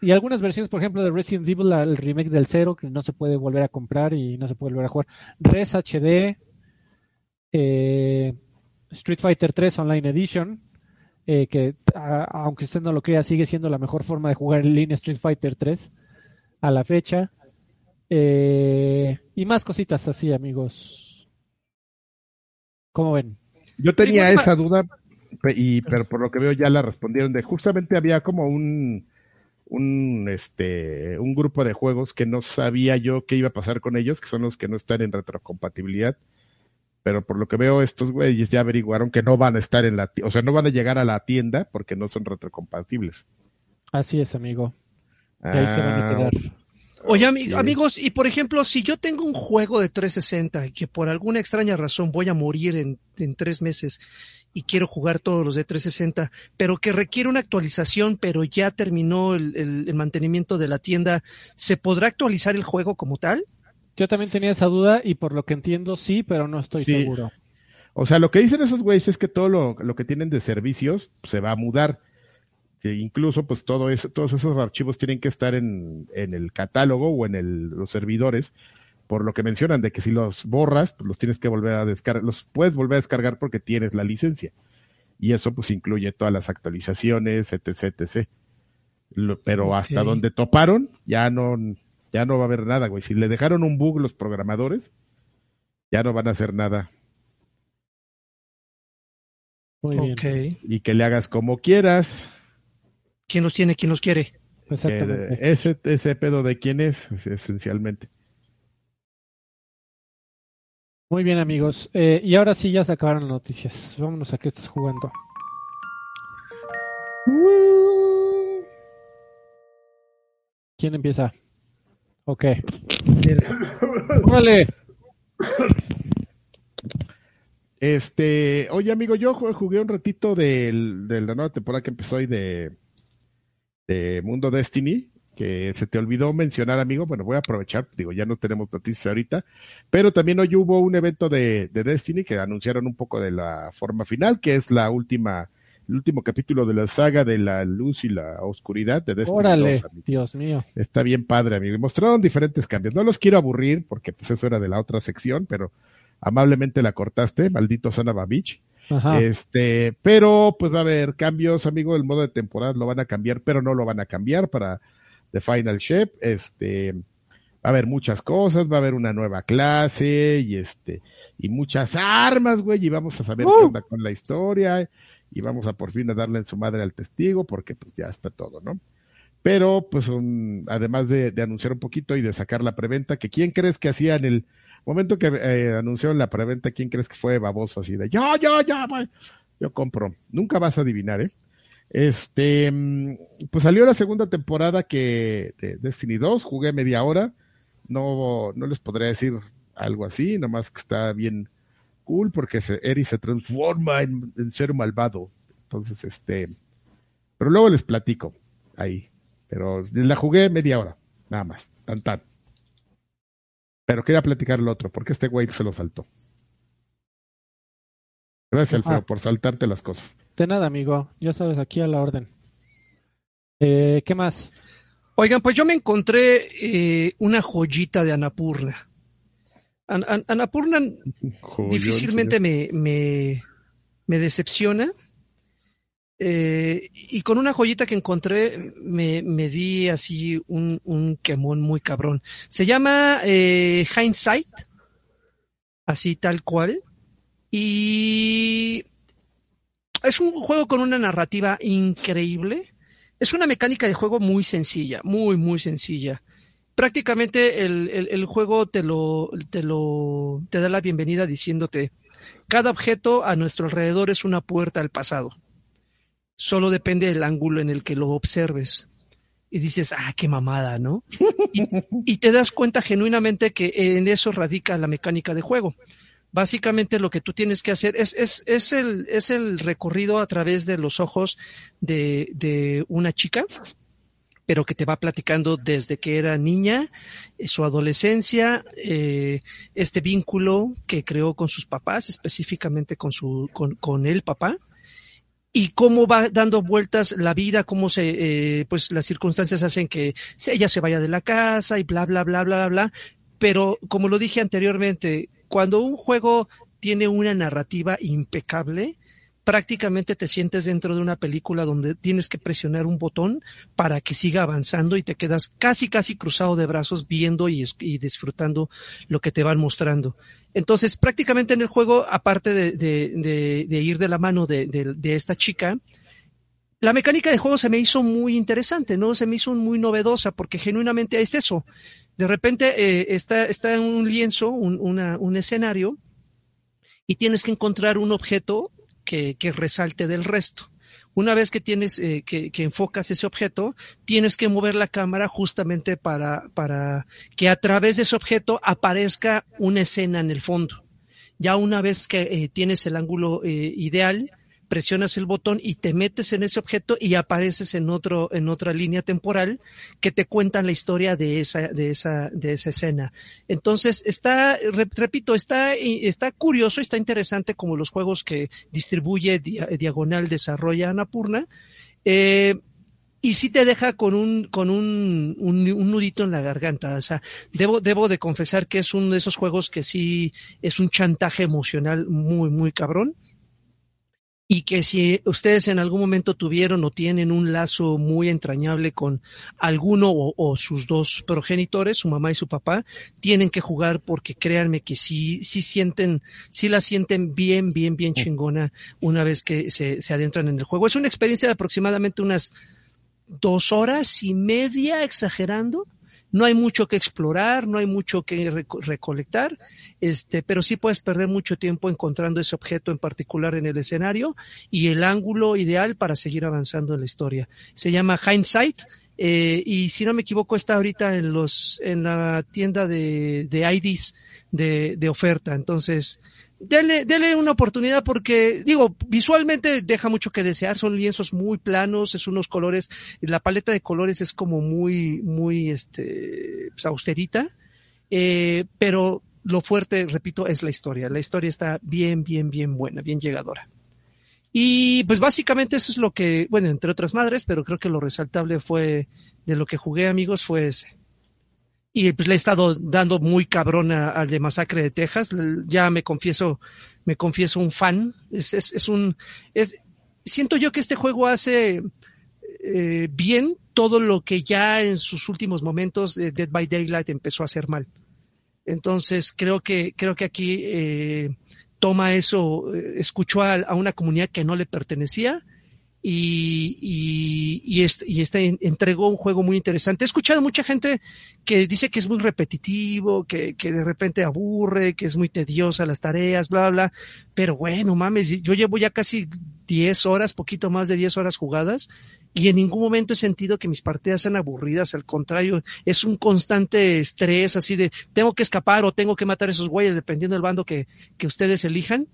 y algunas versiones, por ejemplo, de Resident Evil, el remake del cero, que no se puede volver a comprar y no se puede volver a jugar. Res HD, eh, Street Fighter 3 Online Edition, eh, que aunque usted no lo crea, sigue siendo la mejor forma de jugar en línea Street Fighter 3 a la fecha. Eh, y más cositas así, amigos. ¿Cómo ven? Yo tenía esa duda, y, pero por lo que veo ya la respondieron de justamente había como un, un, este, un grupo de juegos que no sabía yo qué iba a pasar con ellos, que son los que no están en retrocompatibilidad. Pero por lo que veo, estos güeyes ya averiguaron que no van a estar en la, o sea, no van a llegar a la tienda porque no son retrocompatibles. Así es, amigo. ahí se van a ah, quedar. Oye, amigos, y por ejemplo, si yo tengo un juego de 360 y que por alguna extraña razón voy a morir en, en tres meses y quiero jugar todos los de 360, pero que requiere una actualización, pero ya terminó el, mantenimiento de la tienda, ¿se podrá actualizar el juego como tal? Yo también tenía esa duda y por lo que entiendo sí, pero no estoy seguro. O sea, lo que dicen esos güeyes es que todo lo, lo que tienen de servicios se va a mudar incluso pues todo eso, todos esos archivos tienen que estar en, en el catálogo o en el, los servidores, por lo que mencionan de que si los borras, pues los tienes que volver a descargar, los puedes volver a descargar porque tienes la licencia. Y eso pues incluye todas las actualizaciones, etc, etc. pero hasta donde toparon, ya no, ya no va a haber nada, güey. Si le dejaron un bug los programadores, ya no van a hacer nada. Muy Y que le hagas como quieras quién los tiene, quién los quiere. Exactamente. Ese, ese pedo de quién es, esencialmente. Muy bien, amigos. Eh, y ahora sí ya se acabaron las noticias. Vámonos a qué estás jugando. ¿Quién empieza? Ok. Órale. Este, oye amigo, yo jugué un ratito del, de la nueva temporada que empezó hoy de de Mundo Destiny, que se te olvidó mencionar, amigo. Bueno, voy a aprovechar, digo, ya no tenemos noticias ahorita, pero también hoy hubo un evento de, Destiny que anunciaron un poco de la forma final, que es la última, el último capítulo de la saga de la luz y la oscuridad de Destiny. Órale, Dios mío. Está bien padre, amigo. Y mostraron diferentes cambios. No los quiero aburrir, porque pues eso era de la otra sección, pero amablemente la cortaste, maldito Sonaba Este, pero pues va a haber cambios, amigo, el modo de temporada lo van a cambiar, pero no lo van a cambiar para The Final Shape. Este, va a haber muchas cosas, va a haber una nueva clase y este, y muchas armas, güey, y vamos a saber qué ¡Uh! onda con la historia y vamos a por fin a darle en su madre al testigo porque pues ya está todo, ¿no? Pero pues además de, de anunciar un poquito y de sacar la preventa, que quién crees que hacía en el Momento que eh, anunció la preventa, ¿quién crees que fue baboso así de yo, yo, yo, yo compro? Nunca vas a adivinar, ¿eh? Este, mm, pues salió la segunda temporada que de Destiny 2, jugué media hora, no, no les podría decir algo así, nomás que está bien cool porque Eri se transforma en, en, ser malvado. Entonces, este, pero luego les platico ahí. Pero la jugué media hora, nada más, tan tan. Pero quería platicar el otro, porque este güey se lo saltó. Gracias, Alfredo, por saltarte las cosas. De nada, amigo. Ya sabes, aquí a la orden. Eh, ¿Qué más? Oigan, pues yo me encontré eh, una joyita de Anapurna. Anapurna (laughs) difícilmente me, me, me decepciona. Eh, y con una joyita que encontré me, me di así un, un, quemón muy cabrón. Se llama eh, Hindsight, así tal cual. Y es un juego con una narrativa increíble. Es una mecánica de juego muy sencilla, muy, muy sencilla. Prácticamente el, el, el juego te lo, te lo, te da la bienvenida diciéndote, cada objeto a nuestro alrededor es una puerta al pasado solo depende del ángulo en el que lo observes. Y dices, ah, qué mamada, ¿no? Y, te das cuenta genuinamente que en eso radica la mecánica de juego. Básicamente lo que tú tienes que hacer es, es, es, el, es el recorrido a través de los ojos de, de una chica, pero que te va platicando desde que era niña, eh, su adolescencia, eh, este vínculo que creó con sus papás, específicamente con su, con, con el papá, y cómo va dando vueltas la vida, cómo se, eh, pues las circunstancias hacen que ella se vaya de la casa y bla, bla, bla, bla, bla. Pero como lo dije anteriormente, cuando un juego tiene una narrativa impecable, prácticamente te sientes dentro de una película donde tienes que presionar un botón para que siga avanzando y te quedas casi, casi cruzado de brazos viendo y, disfrutando lo que te van mostrando. Entonces, prácticamente en el juego, aparte de, ir de la mano de, esta chica, la mecánica de juego se me hizo muy interesante, ¿no? Se me hizo muy novedosa porque genuinamente es eso. De repente eh, está, está un lienzo, un, un escenario, y tienes que encontrar un objeto que, que resalte del resto. Una vez que tienes, eh, que, enfocas ese objeto, tienes que mover la cámara justamente para, para que a través de ese objeto aparezca una escena en el fondo. Ya una vez que eh, tienes el ángulo eh, ideal, presionas el botón y te metes en ese objeto y apareces en otro, en otra línea temporal que te cuentan la historia de esa, de esa, de esa escena. Entonces, está, repito, está, está curioso, está interesante como los juegos que distribuye Diagonal desarrolla Anapurna. Eh, y sí te deja con un, con un, un, nudito en la garganta. O sea, debo, debo de confesar que es uno de esos juegos que sí es un chantaje emocional muy, muy cabrón y que si ustedes en algún momento tuvieron o tienen un lazo muy entrañable con alguno o, sus dos progenitores, su mamá y su papá, tienen que jugar porque créanme que sí, sí sienten, sí la sienten bien, bien, bien chingona una vez que se, se adentran en el juego. Es una experiencia de aproximadamente unas dos horas y media, exagerando, no hay mucho que explorar, no hay mucho que recolectar, este, pero sí puedes perder mucho tiempo encontrando ese objeto en particular en el escenario y el ángulo ideal para seguir avanzando en la historia. Se llama Hindsight. Eh, y si no me equivoco está ahorita en los en la tienda de, de IDs de, de oferta entonces dele, dele una oportunidad porque, digo, visualmente deja mucho que desear, son lienzos muy planos, es unos colores, la paleta de colores es como muy, muy, este, pues, austerita, eh, pero lo fuerte, repito, es la historia. La historia está bien, bien, bien buena, bien llegadora. Y pues básicamente eso es lo que, bueno, entre otras madres, pero creo que lo resaltable fue de lo que jugué, amigos, fue ese y pues le he estado dando muy cabrón al de Masacre de Texas. Ya me confieso, me confieso un fan. Es, es, es un, es, siento yo que este juego hace eh, bien todo lo que ya en sus últimos momentos Dead by Daylight empezó a hacer mal. Entonces creo que, creo que aquí eh, toma eso, eh, escuchó a, a, una comunidad que no le pertenecía y, y, y, este, y este entregó un juego muy interesante. He escuchado mucha gente que dice que es muy repetitivo, que, que de repente aburre, que es muy tediosa las tareas, bla, bla, pero bueno, mames, yo llevo ya casi 10 horas, poquito más de 10 horas jugadas y en ningún momento he sentido que mis partidas sean aburridas, al contrario, es un constante estrés así de tengo que escapar o tengo que matar a esos güeyes dependiendo del bando que, que ustedes elijan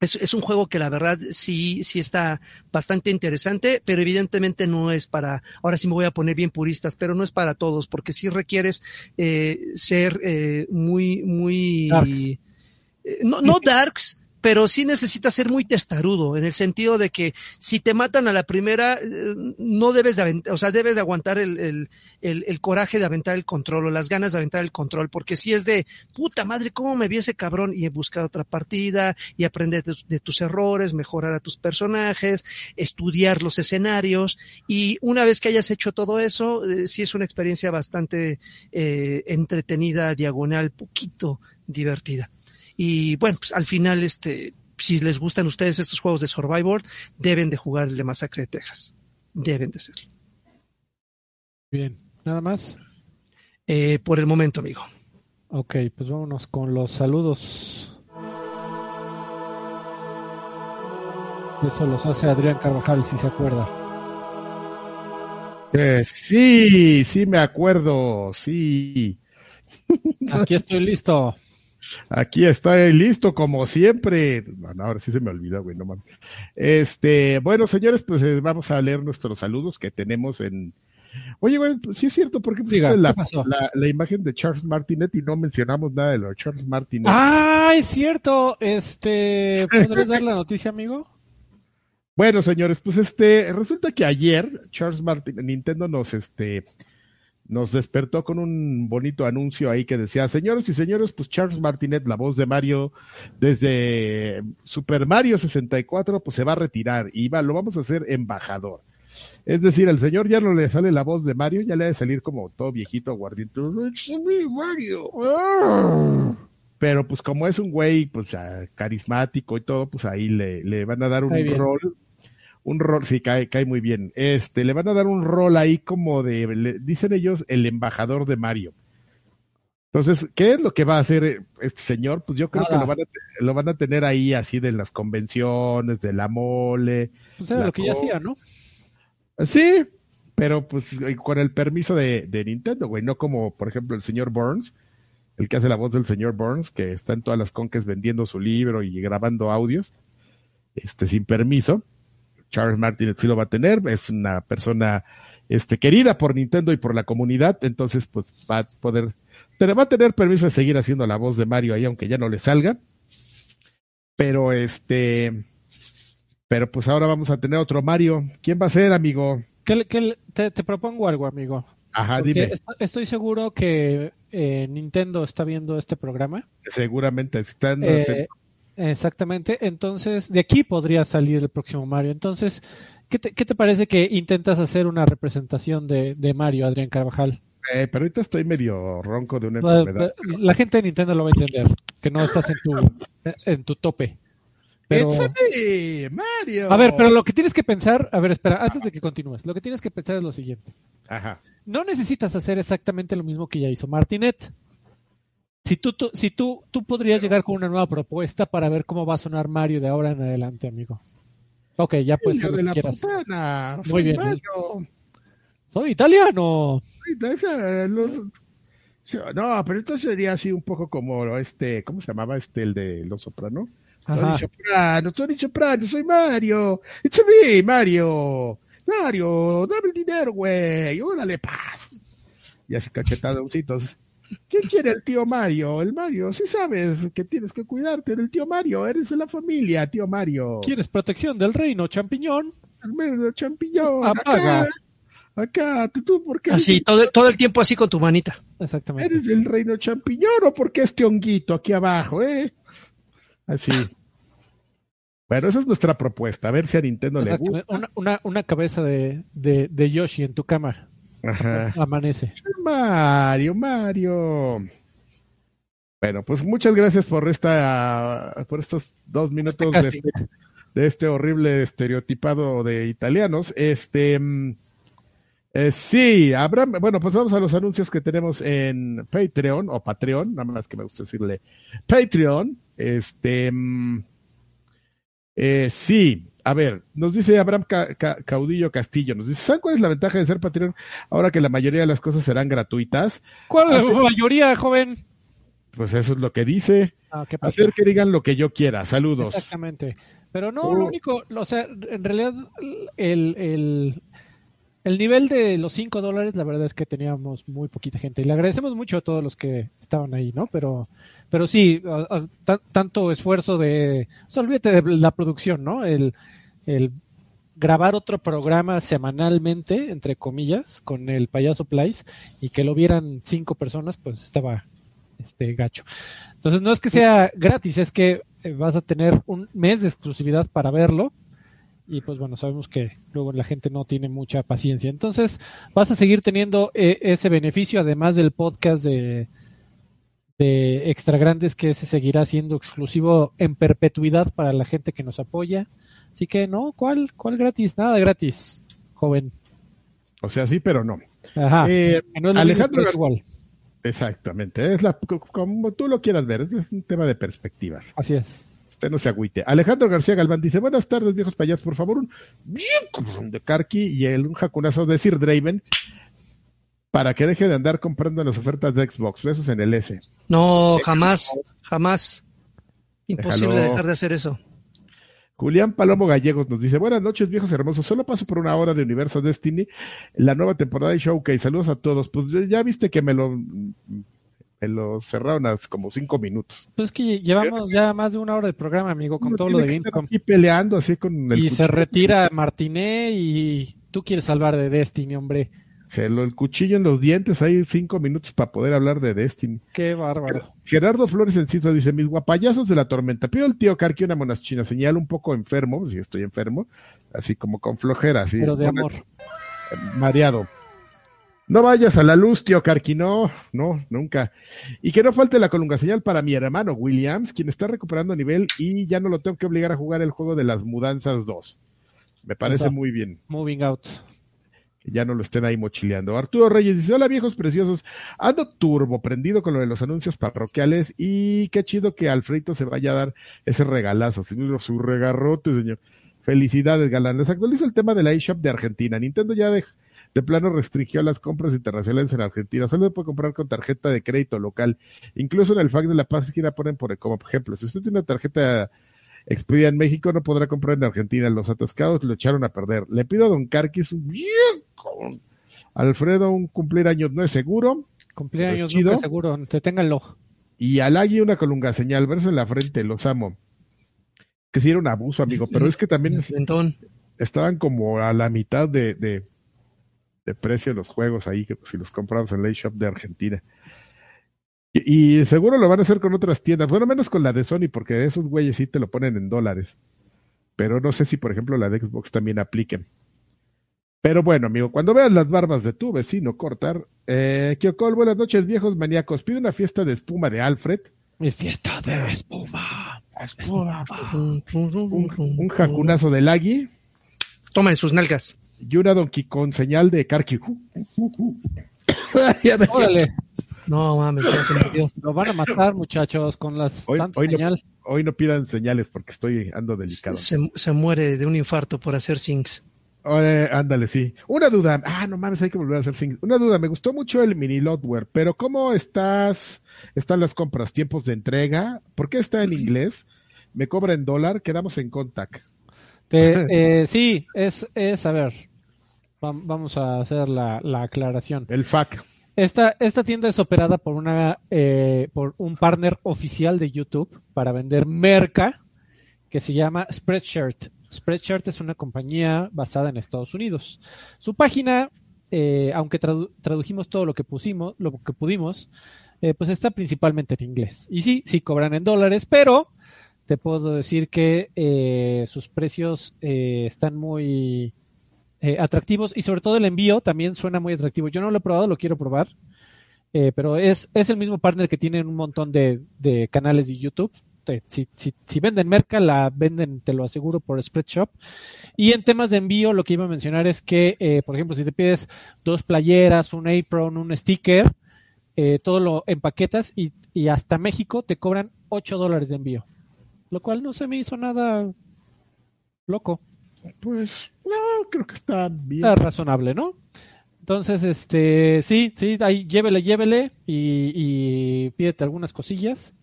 es, es, un juego que la verdad sí, sí está bastante interesante, pero evidentemente no es para, ahora sí me voy a poner bien puristas, pero no es para todos, porque sí requieres eh, ser eh, muy, muy, eh, no, no (laughs) darks, pero sí necesitas ser muy testarudo, en el sentido de que si te matan a la primera, eh, no debes de aventar, o sea, debes de aguantar el, el, el, coraje de aventar el control o las ganas de aventar el control, porque si es de, puta madre, ¿cómo me vi ese cabrón? Y he buscado otra partida y aprender de, tus errores, mejorar a tus personajes, estudiar los escenarios, y una vez que hayas hecho todo eso, eh, sí es una experiencia bastante eh, entretenida, diagonal, poquito divertida. Y bueno, pues al final, este, si les gustan a ustedes estos juegos de Survivor, deben de jugar el de Masacre de Texas. Deben de ser. Bien, ¿nada más? Eh, por el momento, amigo. Ok, pues vámonos con los saludos. Eso los hace Adrián Carvajal, si se acuerda. Eh, sí, sí me acuerdo, sí. Aquí estoy listo. Aquí está listo como siempre. Bueno, ahora sí se me olvidó, güey, no mames. Este, bueno, señores, pues eh, vamos a leer nuestros saludos que tenemos en. Oye, güey, pues, sí es cierto, ¿por qué Diga, la, la, imagen de Charles Martinet y no mencionamos nada de lo de Charles Martinet? Ah, es cierto. Este, (laughs) ¿podrías dar la noticia, amigo? Bueno, señores, pues este, resulta que ayer Charles Martin, Nintendo nos, este, nos despertó con un bonito anuncio ahí que decía, señores y señores, pues Charles Martinet, la voz de Mario, desde Super Mario 64, pues se va a retirar y va, lo vamos a hacer embajador. Es decir, al señor ya no le sale la voz de Mario, ya le ha de salir como todo viejito, guardiente. Mario. Pero pues como es un güey pues carismático y todo, pues ahí le, le van a dar un rol un rol, sí, cae, cae muy bien. Este, le van a dar un rol ahí como de, dicen ellos, el embajador de Mario. Entonces, ¿qué es lo que va a hacer este señor? Pues yo creo que lo van, a, lo van a tener ahí así de las convenciones, de la mole. Pues era lo que ya hacía, ¿no? Sí, pero pues con el permiso de, de Nintendo, güey, no como, por ejemplo, el señor Burns, el que hace la voz del señor Burns, que está en todas las conques vendiendo su libro y grabando audios, este, sin permiso. Charles Martin sí lo va a tener, es una persona este, querida por Nintendo y por la comunidad, entonces pues va a poder, va a tener permiso de seguir haciendo la voz de Mario ahí, aunque ya no le salga. Pero este, pero pues ahora vamos a tener otro Mario. ¿Quién va a ser, amigo? te, te, propongo algo, amigo. Ajá, dime. Estoy seguro que eh, Nintendo está viendo este programa. Seguramente está. Eh, Exactamente. Entonces, de aquí podría salir el próximo Mario. Entonces, ¿qué te, qué te parece que intentas hacer una representación de, de Mario, Adrián Carvajal? Eh, pero ahorita estoy medio ronco de una enfermedad. La gente de Nintendo lo va a entender, que no estás en tu, en tu tope. Pero... Mario. A ver, pero lo que tienes que pensar, a ver, espera, antes de que continúes, lo que tienes que pensar es lo siguiente. Ajá. No necesitas hacer exactamente lo mismo que ya hizo Martinet. Si tú, si tú, tú podrías llegar con una nueva propuesta para ver cómo va a sonar Mario de ahora en adelante, amigo. Ok, ya pues. Hijo de la quieras. Muy bien. Soy italiano. No, pero esto sería así un poco como este, ¿cómo se llamaba este, el de Los Soprano? Tony Soprano, Tony Soprano, soy Mario. It's me, Mario. Mario, dame el dinero, güey. Órale, paz. Y así cachetadoncitos. ¿Quién quiere el tío Mario? El Mario, sí sabes que tienes que cuidarte del tío Mario, eres de la familia, tío Mario. ¿Quieres protección del reino champiñón? El reino champiñón. Apaga. Acá, tú, ¿por qué? Así, todo, todo el tiempo así con tu manita. Exactamente. ¿Eres del reino champiñón o por qué este honguito aquí abajo, eh? Así. Bueno, esa es nuestra propuesta, a ver si a Nintendo le gusta. Una, una, una cabeza de, de, de Yoshi en tu cama. Amanece. Mario, Mario. Bueno, pues muchas gracias por esta, por estos dos minutos este de este, horrible estereotipado de italianos. Este, mm, eh, sí, Abraham, bueno, pues vamos a los anuncios que tenemos en Patreon o Patreon, nada más que me gusta decirle Patreon. Este, mm, eh, sí, a ver, nos dice Abraham Caudillo Castillo, nos dice, ¿saben cuál es la ventaja de ser Patreon ahora que la mayoría de las cosas serán gratuitas? ¿Cuál es la mayoría, joven? Pues eso es lo que dice. Ah, Hacer que digan lo que yo quiera. Saludos. Exactamente. Pero no, lo oh. único, o sea, en realidad el, el, el nivel de los 5 dólares, la verdad es que teníamos muy poquita gente. Y le agradecemos mucho a todos los que estaban ahí, ¿no? Pero, pero sí, tanto esfuerzo de... O sea, olvídate de la producción, ¿no? El, el grabar otro programa semanalmente, entre comillas, con el payaso Place y que lo vieran cinco personas, pues estaba este gacho. Entonces no es que sea gratis, es que eh, vas a tener un mes de exclusividad para verlo y pues bueno, sabemos que luego la gente no tiene mucha paciencia. Entonces vas a seguir teniendo eh, ese beneficio, además del podcast de, de Extra Grandes, que se seguirá siendo exclusivo en perpetuidad para la gente que nos apoya. Así que no, ¿cuál? ¿Cuál gratis? Nada de gratis, joven. O sea, sí, pero no. Ajá. Eh, Alejandro igual. Exactamente, es la, como tú lo quieras ver, es un tema de perspectivas. Así es. Usted no se agüite. Alejandro García Galván dice, buenas tardes, viejos payasos, por favor, un bien de Karki y el, un jacunazo de Sir Draven para que deje de andar comprando las ofertas de Xbox. Eso es en el S. No, jamás, jamás. Imposible dejar de hacer eso. Julián Palomo Gallegos nos dice, buenas noches viejos hermosos, solo paso por una hora de Universo Destiny, la nueva temporada de Showcase, saludos a todos, pues ya viste que me lo, me lo cerraron hace como cinco minutos. Pues que llevamos ya más de una hora de programa, amigo, con todo lo de. Aquí peleando así con el Y se retira Martiné y tú quieres salvar de Destiny, hombre. Se lo el cuchillo en los dientes, hay cinco minutos para poder hablar de Destiny. Qué bárbaro. Gerardo Flores Enciso dice, mis guapayazos de la tormenta, pido al tío Carqui una monachina, señal un poco enfermo, si estoy enfermo, así como con flojera, así. Pero de amor. Mareado. No vayas a la luz, tío Carqui, no, no, nunca. Y que no falte la colunga señal para mi hermano Williams, quien está recuperando nivel y ya no lo tengo que obligar a jugar el juego de las mudanzas 2. Me parece muy bien. Moving out ya no lo estén ahí mochileando. Arturo Reyes dice, hola viejos preciosos, ando turbo prendido con lo de los anuncios parroquiales y qué chido que Alfredo se vaya a dar ese regalazo, señor, su regarrote, señor. Felicidades, galán. Les actualizo el tema de la eShop de Argentina. Nintendo ya de, de plano restringió las compras internacionales en Argentina. Solo se puede comprar con tarjeta de crédito local. Incluso en el FAQ de la página ponen por como ejemplo, si usted tiene una tarjeta Expedia en México no podrá comprar en Argentina. Los atascados lo echaron a perder. Le pido a Don Carquis un bien con Alfredo un cumplir años no es seguro. Cumplir años no es seguro, deténganlo. Y al Agui una colunga señal, verse en la frente, los amo. Que sí era un abuso, amigo, pero es que también estaban como a la mitad de, de, de precio los juegos ahí, que si los compramos en la shop de Argentina. Y, seguro lo van a hacer con otras tiendas, bueno, menos con la de Sony, porque esos güeyes sí te lo ponen en dólares. Pero no sé si, por ejemplo, la de Xbox también apliquen. Pero bueno, amigo, cuando veas las barbas de tu vecino cortar, eh, Kyokol, buenas noches, viejos maníacos. Pide una fiesta de espuma de Alfred. Mi fiesta de espuma. espuma. Un, jacunazo de Lagui. Toma en sus nalgas. Y una Donkey con señal de Karki. Órale. No mames, ya se murió. Lo van a matar, muchachos, con las hoy, hoy No, hoy no pidan señales porque estoy ando delicado. Se, muere de un infarto por hacer sinks. ándale, sí. Una duda. Ah, no mames, hay que volver a hacer sinks. Una duda. Me gustó mucho el mini Lotware, pero ¿cómo estás? Están las compras, tiempos de entrega. ¿Por qué está en inglés? Me cobra en dólar. Quedamos en contact. (laughs) eh, sí, es, es, a ver, vamos a hacer la, la aclaración. El FAC. Esta, esta tienda es operada por una eh, por un partner oficial de YouTube para vender merca que se llama Spreadshirt. Spreadshirt es una compañía basada en Estados Unidos. Su página, eh, aunque tradujimos todo lo que pusimos, lo que pudimos, eh, pues está principalmente en inglés. Y sí, sí cobran en dólares, pero te puedo decir que sus precios están muy eh, atractivos y sobre todo el envío también suena muy atractivo. Yo no lo he probado, lo quiero probar, eh, pero es, es el mismo partner que tienen un montón de, de canales de YouTube. Si, si, si, venden merca, la venden, te lo aseguro, por Spreadshop. Y en temas de envío, lo que iba a mencionar es que, eh, por ejemplo, si te pides dos playeras, un apron, un sticker, todo lo empaquetas y, y hasta México te cobran 8 dólares de envío. Lo cual no se me hizo nada loco. Pues no, creo que está bien. Está razonable, ¿no? Entonces, este, sí, sí, ahí llévele, llévele y, y pídete algunas cosillas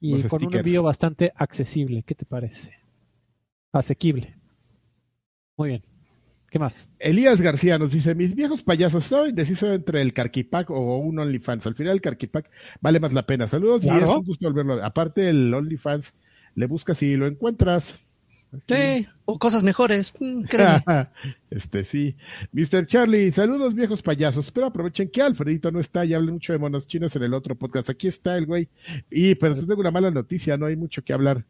y con un envío bastante accesible. ¿Qué te parece? Asequible. Muy bien. ¿Qué más? Elías García nos dice, mis viejos payasos, soy indeciso entre el Carquipack o un OnlyFans. Al final el Carquipack vale más la pena. Saludos y es un gusto volverlo. Aparte el OnlyFans, le buscas y lo encuentras. Sí, o cosas mejores, mm, (laughs) este sí. Mr. Charlie, saludos viejos payasos. Pero aprovechen que Alfredito no está y hablen mucho de monos chinos en el otro podcast. Aquí está el güey. Y pero te tengo una mala noticia, no hay mucho que hablar.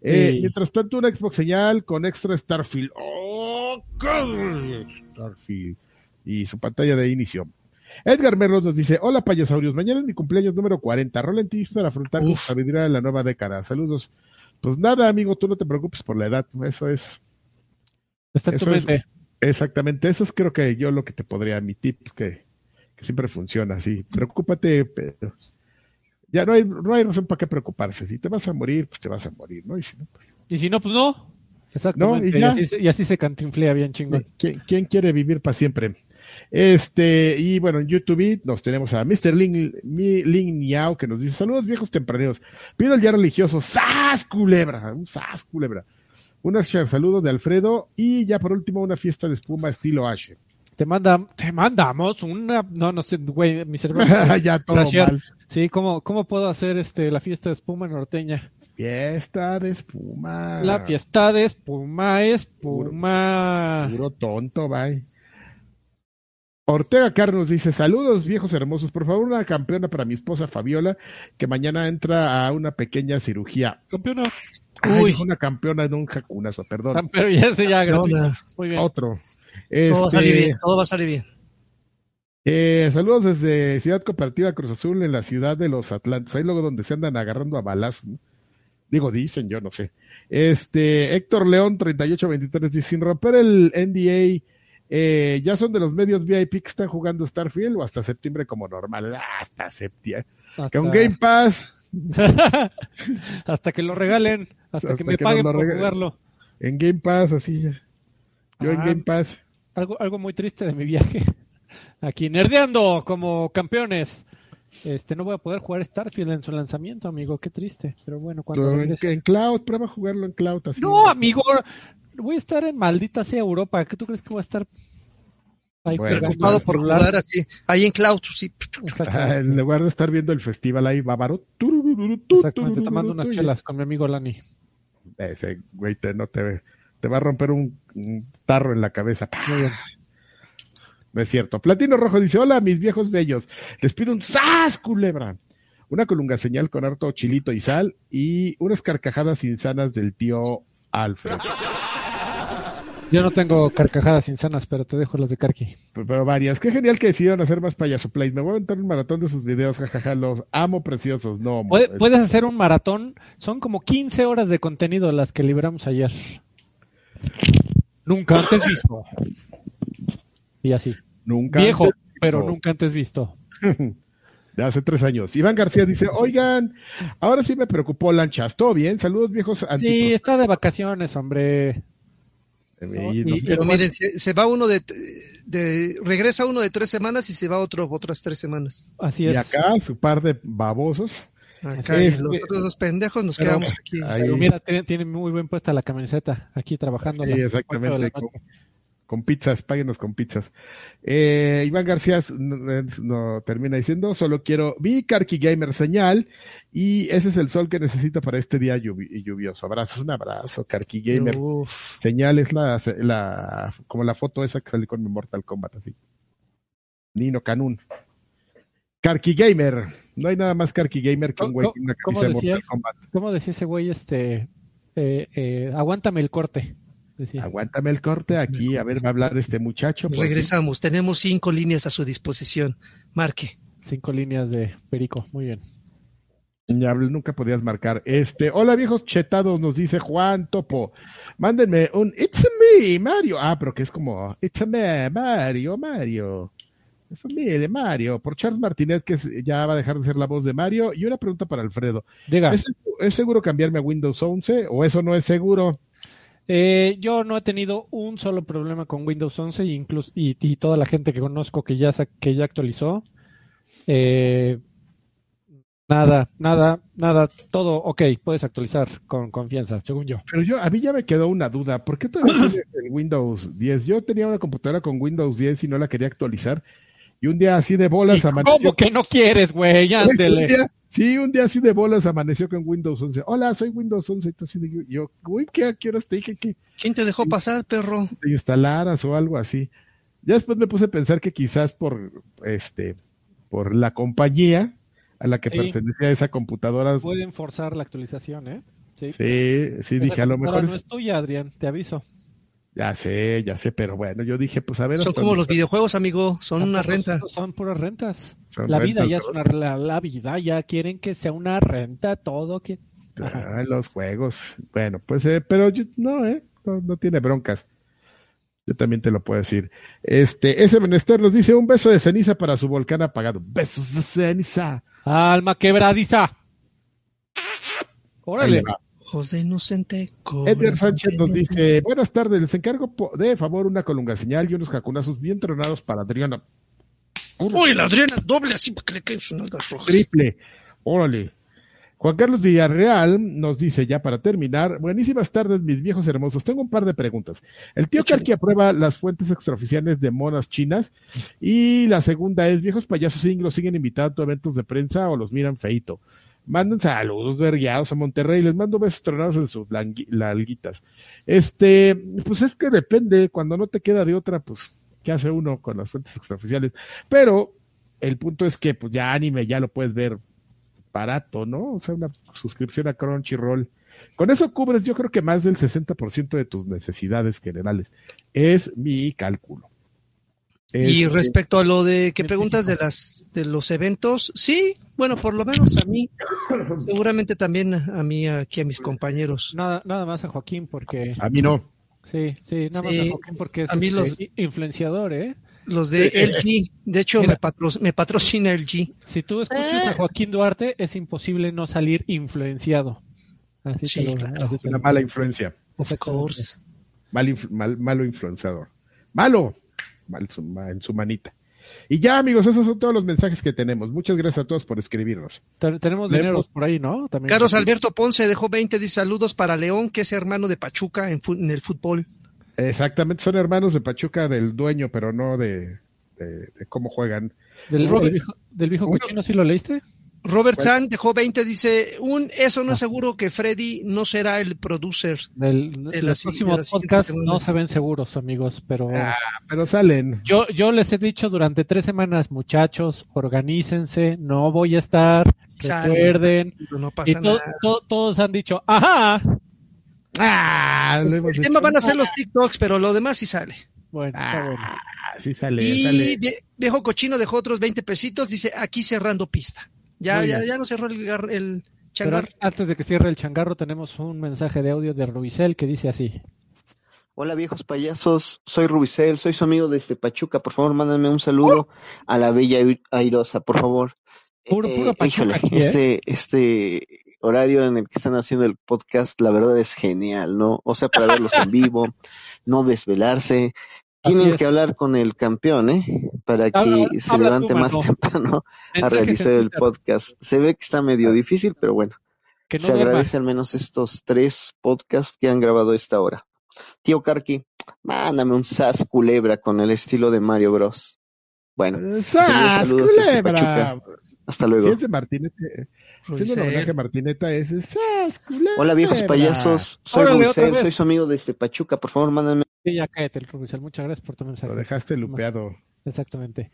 Eh, mientras tanto, una Xbox señal con extra Starfield. ¡Oh, Starfield! Y su pantalla de inicio. Edgar Merlos nos dice, hola payasaurios, mañana es mi cumpleaños número 40, Rolentis para afrontar la sabiduría de la nueva década. Saludos. Pues nada, amigo, tú no te preocupes por la edad, eso es. Está eso es, exactamente, eso es creo que yo lo que te podría, mi tip, que, que siempre funciona, sí. Preocúpate, pero ya no hay, no hay razón para qué preocuparse. Si te vas a morir, pues te vas a morir, ¿no? Y si no, pues, ¿Y si no, pues no. Exactamente. y, así, y, así, se cantinflea bien chingón. ¿Quién, ¿Quién, quiere vivir para siempre? Este, y bueno, en YouTube nos tenemos a Mr. Ling, Ling Niao que nos dice, saludos viejos tempraneros, pido el día religioso, ¡Sas culebra! Un ¡Sas culebra! Un saludo de Alfredo y ya por último una fiesta de espuma estilo Ashe. Te manda, te mandamos una, no, no sé, güey, mi cerebro. (laughs) ya todo mal. Sí, ¿cómo, ¿cómo puedo hacer este la fiesta de espuma norteña? Fiesta de espuma. La fiesta de espuma, espuma. Puro, puro tonto, bye. Ortega Carlos dice, saludos viejos hermosos, por favor una campeona para mi esposa Fabiola, que mañana entra a una pequeña cirugía. Campeona. Uy, una campeona en un jacunazo, perdón. Pero ya se ya, Muy bien. Otro. todo va a salir este, bien, todo va a salir bien. Eh, saludos desde Ciudad Cooperativa Cruz Azul en la ciudad de los Atlantes, ahí luego donde se andan agarrando a balas. Digo, dicen, yo no sé. Este, Héctor León 3823 dice, sin romper el NDA, eh, ya son de los medios VIP que están jugando Starfield o hasta septiembre como normal. Ah, hasta septiembre. Con Game Pass. (laughs) hasta que lo regalen, hasta, que me paguen por jugarlo. En Game Pass, así. Yo en Game Pass. Algo, algo muy triste de mi viaje. (laughs) Aquí nerdeando como campeones. Este, no voy a poder jugar Starfield en su lanzamiento, amigo. Qué triste. Pero bueno, cuando. En, en, cloud, prueba a jugarlo en cloud. no, amigo. Voy a estar en maldita sea Europa. ¿Qué tú crees que voy a estar ahí preocupado por jugar así? Ahí en cloud, sí. Ah, en lugar de estar viendo el festival ahí bávaro. Exactamente, tomando unas chelas con mi amigo Lani. Ese güey te, no te, te va a romper un, tarro en la cabeza. Muy bien. No es cierto. Platino Rojo dice, hola mis viejos bellos, les pido un sas, culebra. Una colunga señal con harto chilito y sal y unas carcajadas insanas del tío Alfred. (laughs) Yo no tengo carcajadas insanas, pero te dejo las de Carqui. Pero, varias. Qué genial que decidieron hacer más payaso plays. Me voy a aventar un maratón de sus videos, jajaja. Los amo preciosos. No, Puedes hacer un maratón. Son como 15 horas de contenido las que libramos ayer. Nunca antes visto. Y así. Nunca. Viejo, pero nunca antes visto. (laughs) de hace tres años. Iván García dice, oigan, ahora sí me preocupó Lanchas. ¿Todo bien? Saludos viejos. Sí, está de vacaciones, hombre. pero miren, se, va uno de, de, regresa uno de tres semanas y se va otro otras tres semanas. Así es. Y acá su par de babosos. Acá, los otros dos pendejos nos quedamos aquí. mira, tiene, muy buen puesta la camiseta aquí trabajando. Sí, exactamente con pizzas, páguenos con pizzas. Eh, Iván García no, termina diciendo, solo quiero mi Karki Gamer señal y ese es el sol que necesito para este día lluvioso. Abrazos, un abrazo, Karki Gamer. Señal es la, la, como la foto esa que salió con mi Mortal Kombat, así. Nino Canún. Karki Gamer. No hay nada más Karki Gamer que un güey con una camisa de Mortal Kombat. ¿Cómo decía ese güey este? Eh, eh, aguántame el corte. Aguántame el corte aquí, a ver, va a hablar este muchacho. Regresamos, tenemos cinco líneas a su disposición. Marque. Cinco líneas de Perico, muy bien. Ya nunca podías marcar. Este, hola viejos chetados, nos dice Juan Topo. Mándenme un It's me, Mario. Ah, pero que es como It's me, Mario, Mario. Familia, Mario, por Charles Martínez, que ya va a dejar de ser la voz de Mario. Y una pregunta para Alfredo. Diga. ¿Es seguro cambiarme a Windows 11 o eso no es seguro? Eh, yo no he tenido un solo problema con Windows 11 y, incluso, y, toda la gente que conozco que ya, que ya actualizó. Eh, nada, nada, nada, todo ok, puedes actualizar con confianza, según yo. Pero yo, a mí ya me quedó una duda, ¿por qué todavía (clears throat) tienes el Windows 10? Yo tenía una computadora con Windows 10 y no la quería actualizar. Y un día así de bolas amaneció. ¿Cómo que no quieres, güey? (laughs) Ándele. Sí, un día así de bolas amaneció con Windows 11. Hola, soy Windows 11. Entonces yo, uy, ¿qué, ¿qué horas te dije que? ¿Quién te dejó pasar, perro? Te instalaras o algo así. Ya después me puse a pensar que quizás por, este, por la compañía a la que pertenecía esa computadora. Pueden forzar la actualización, ¿eh? Sí, sí, dije, a lo mejor. No es tuya, Adrián, te aviso. Ya sé, ya sé, pero bueno, yo dije, pues a ver. Son como los videojuegos, amigo, son una renta. Son, puras rentas. la vida ya es una la, vida ya quieren que sea una renta todo que ah, los juegos. Bueno, pues eh, pero yo, no, eh, no, tiene broncas. Yo también te lo puedo decir. Este, ese menester nos dice un beso de ceniza para su volcán apagado. Besos de ceniza. Alma quebradiza. Órale. José Inocente. Edgar Sánchez nos dice, buenas tardes, les encargo de favor una colunga señal y unos jacunazos bien tronados para Adriana. Uy, la Adriana doble así para que le queden sus nalgas rojas. Triple. Órale. Juan Carlos Villarreal nos dice ya para terminar, buenísimas tardes mis viejos hermosos, tengo un par de preguntas. El tío Carqui aprueba las fuentes extraoficiales de monas chinas y la segunda es, viejos payasos inglos siguen invitando a eventos de prensa o los miran feito. Manden saludos vergueados a Monterrey, les mando besos tronados en sus larguitas. Este, pues es que depende, cuando no te queda de otra, pues, ¿qué hace uno con las fuentes extraoficiales? Pero el punto es que pues ya anime ya lo puedes ver barato, ¿no? O sea, una suscripción a Crunchyroll. Con eso cubres yo creo que más del 60% de tus necesidades generales. Es mi cálculo. Y respecto a lo de que preguntas de las de los eventos, sí, bueno, por lo menos a mí, (coughs) seguramente también a mí aquí a mis compañeros. Nada, nada más a Joaquín porque a mí no. Sí, sí, nada más a Joaquín porque es a mí los... Este, influenciador, ¿eh? Los de LG, de hecho me, me, patrocina LG. Si tú escuchas a Joaquín Duarte, es imposible no salir influenciado. Así sí, Una mala influencia. Of course. Mal, mal, malo influenciador. Malo, mal en su manita. Y ya, amigos, esos son todos los mensajes que tenemos. Muchas gracias a todos por escribirnos. tenemos dinero por ahí, ¿no? También Carlos Alberto Ponce dejó 20 dice saludos para León, que es hermano de Pachuca en, en el fútbol. Exactamente, son hermanos de Pachuca del dueño, pero no de, de, cómo juegan. ¿Del, viejo, del viejo cochino sí lo leíste? Robert San dejó 20, dice, un eso no es ah. seguro que Freddy no será el producer. Del, de los próximos podcast no se ven seguros, amigos, pero... Ah, pero salen. Yo, yo les he dicho durante tres semanas, muchachos, organícense, no voy a estar, recuerden. No pasa nada. todos han dicho, ajá, Ah, el tema van a ser los TikToks, pero lo demás sí sale. Bueno, ah, sí sale. Y viejo cochino dejó otros 20 pesitos, dice aquí cerrando pista. Ya, ya, ya no cerró el, el changarro. antes de que cierre el changarro, tenemos un mensaje de audio de Rubicel que dice así. Hola viejos payasos, soy Rubicel, soy su amigo desde Pachuca, por favor mándame un saludo a la bella airosa, por favor. Puro, puro eh, híjole, ¿eh? este, este horario en el que están haciendo el podcast, la verdad es genial, ¿no? O sea, para verlos en vivo, no desvelarse. Tienen que hablar con el campeón, ¿eh? Para que se levante más temprano (laughs) a realizar el podcast. Se ve que está medio difícil, pero bueno. se agradece al menos estos tres podcasts que han grabado esta hora. Tío Karki, mándame un sas culebra con el estilo de Mario Bros. Bueno, saludos Pachuca. Hasta luego. Si es Martineta es Hola viejos payasos, soy Rubizel, soy su amigo desde Pachuca, por favor mándame. Sí, ya cállate, Rubizel, muchas gracias por tu mensaje. Lo dejaste lupeado. Exactamente.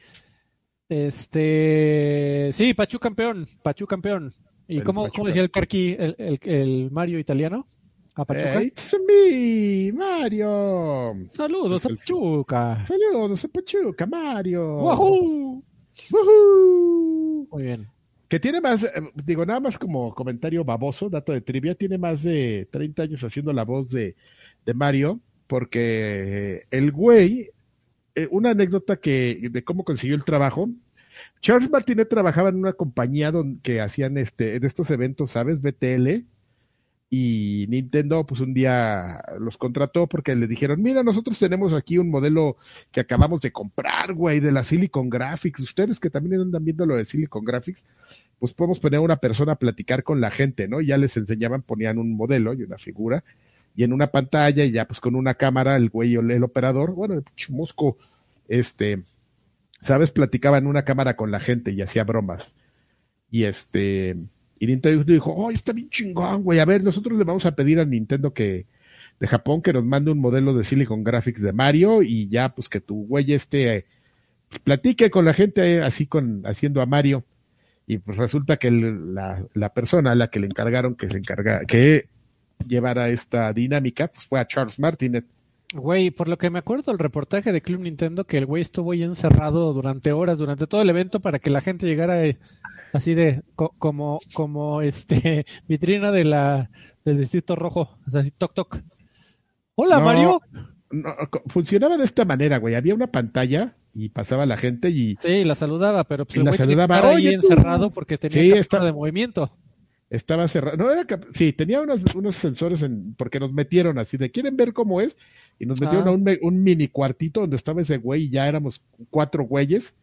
Este, sí, Pachu campeón, Pachu campeón. ¿Y cómo, cómo, decía el Carqui, el, el, el, Mario italiano? ¿A Pachuca? it's me, Mario. Saludos a Pachuca. Saludos a Pachuca, Mario. ¡Wahoo! ¡Wahoo! Muy bien que tiene más, eh, digo, nada más como comentario baboso, dato de trivia, tiene más de 30 años haciendo la voz de, de Mario, porque el güey, eh, una anécdota que, de cómo consiguió el trabajo, Charles Martinet trabajaba en una compañía donde, que hacían este, en estos eventos, ¿sabes? BTL, y Nintendo pues un día los contrató porque le dijeron, mira, nosotros tenemos aquí un modelo que acabamos de comprar, güey, de la Silicon Graphics. Ustedes que también andan viendo lo de Silicon Graphics, pues podemos poner a una persona a platicar con la gente, ¿no? ya les enseñaban, ponían un modelo y una figura y en una pantalla y ya pues con una cámara el güey o el operador, bueno, el mosco, este, sabes, platicaba en una cámara con la gente y hacía bromas. Y este, y Nintendo dijo, oh, está bien chingón, güey. A ver, nosotros le vamos a pedir a Nintendo que de Japón que nos mande un modelo de Silicon Graphics de Mario y ya, pues que tu güey este platique con la gente así con haciendo a Mario. Y pues resulta que la, la, persona a la que le encargaron que se encarga, que llevara esta dinámica, pues fue a Charles Martinet. Güey, por lo que me acuerdo del reportaje de Club Nintendo, que el güey estuvo ahí encerrado durante horas, durante todo el evento, para que la gente llegara así de como como este (laughs) vitrina de la del distrito rojo, así toc toc. Hola Mario. funcionaba de esta manera, güey. Había una pantalla y pasaba la gente y sí la saludaba, pero pues, el la saludaba ahí encerrado porque tenía sí, de movimiento. Estaba cerrado. No era sí, tenía unos, unos sensores en, porque nos metieron así de quieren ver cómo es y nos metieron ah. a un, un mini cuartito donde estaba ese güey y ya éramos cuatro güeyes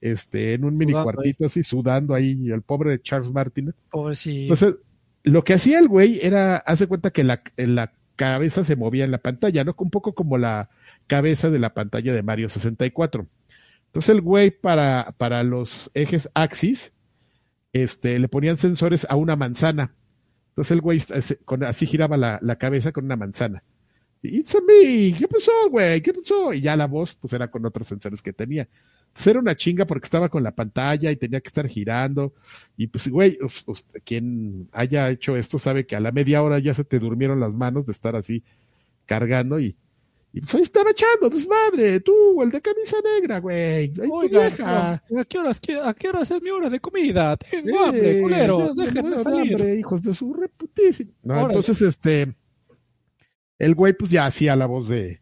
este, en un mini cuartito así sudando ahí, el pobre de Charles Martin. Pobre sí. Entonces, lo que hacía el güey era, hace cuenta que la, la cabeza se movía en la pantalla, ¿no? Un poco como la cabeza de la pantalla de Mario 64. Entonces el güey para, para los ejes axis, este, le ponían sensores a una manzana. Entonces el güey así giraba la, la cabeza con una manzana. It's a me, ¿qué pasó, güey? ¿Qué pasó? Y ya la voz, pues era con otros sensores que tenía. Era una chinga porque estaba con la pantalla y tenía que estar girando. Y pues, güey, quien haya hecho esto sabe que a la media hora ya se te durmieron las manos de estar así cargando y, y pues ahí estaba echando desmadre, tú, el de camisa negra, güey. Oiga, ¿a qué, horas, ¿a qué horas es mi hora de comida? Tengo hambre, culeros, déjenme salir. Hambre, hijos de su reputísima. No, entonces, este, el güey pues ya hacía la voz de,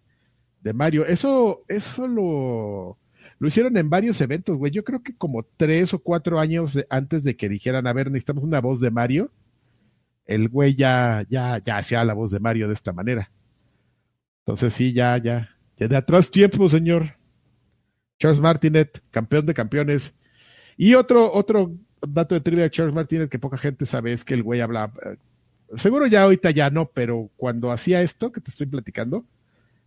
de Mario. Eso, eso lo, lo hicieron en varios eventos, güey. Yo creo que como tres o cuatro años antes de que dijeran, a ver, necesitamos una voz de Mario, el güey ya, ya, ya hacía la voz de Mario de esta manera. Entonces sí, ya, ya, ya de atrás tiempo, señor. Charles Martinet, campeón de campeones. Y otro, otro dato de trivia de Charles Martinet que poca gente sabe es que el güey habla, eh, seguro ya ahorita ya no, pero cuando hacía esto que te estoy platicando,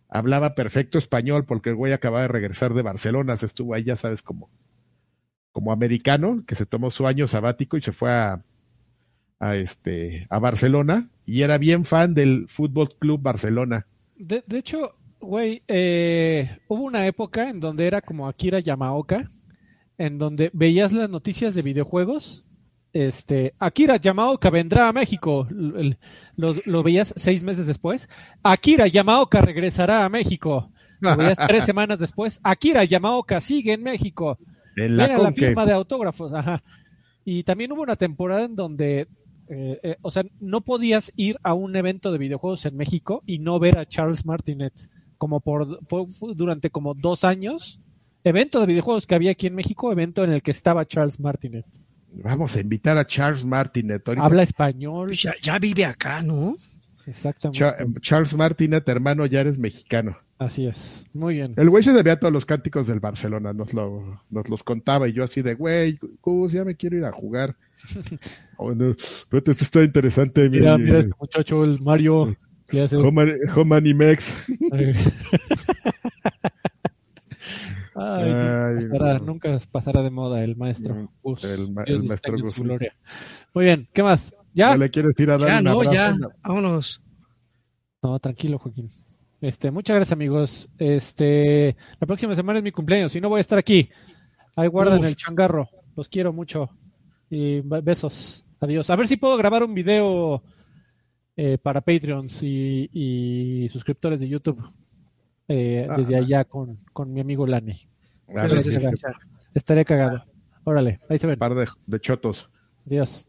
hablaba perfecto español porque el güey acababa de regresar de Barcelona, se estuvo ahí, ya sabes, como, como americano, que se tomó su año sabático y se fue a, a este, a Barcelona y era bien fan del Fútbol Club Barcelona. De, de hecho, güey, eh, hubo una época en donde era como Akira Yamaoka, en donde veías las noticias de videojuegos. Este, Akira Yamaoka vendrá a México. Lo, veías seis meses después. Akira Yamaoka regresará a México. Lo veías tres (laughs) semanas después. Akira Yamaoka sigue en México. En la, la firma de autógrafos. Ajá. Y también hubo una temporada en donde eh, eh, o sea, no podías ir a un evento de videojuegos en México y no ver a Charles Martinet, como por, durante como dos años, evento de videojuegos que había aquí en México, evento en el que estaba Charles Martinet. Vamos a invitar a Charles Martinet. Habla español. Pues ya, vive acá, ¿no? Exactamente. Charles Martinet, hermano, ya eres mexicano. Así es, muy bien. El güey se debía todos los cánticos del Barcelona, nos, lo, nos los contaba y yo así de, güey, ya me quiero ir a jugar. (laughs) oh, pero esto está interesante. Mira, mira este muchacho, el Mario. ¿qué hace? Mex. (laughs) Ay, nunca pasará de moda el maestro el, maestro Muy bien, ¿qué más? ¿Ya? le quieres ir a dar ya, no, ya, vámonos. No, tranquilo, Joaquín. Este, muchas gracias, amigos. Este, la próxima semana es mi cumpleaños y no voy a estar aquí. Ahí guardan el changarro. Los quiero mucho. Y besos. Adiós. A ver si puedo grabar un video eh, para Patreons y, suscriptores de YouTube eh, ah. desde allá con, con, mi amigo Lani. Gracias. Estaré cagado. Órale, ahí se ven. Par de, de chotos. Adiós.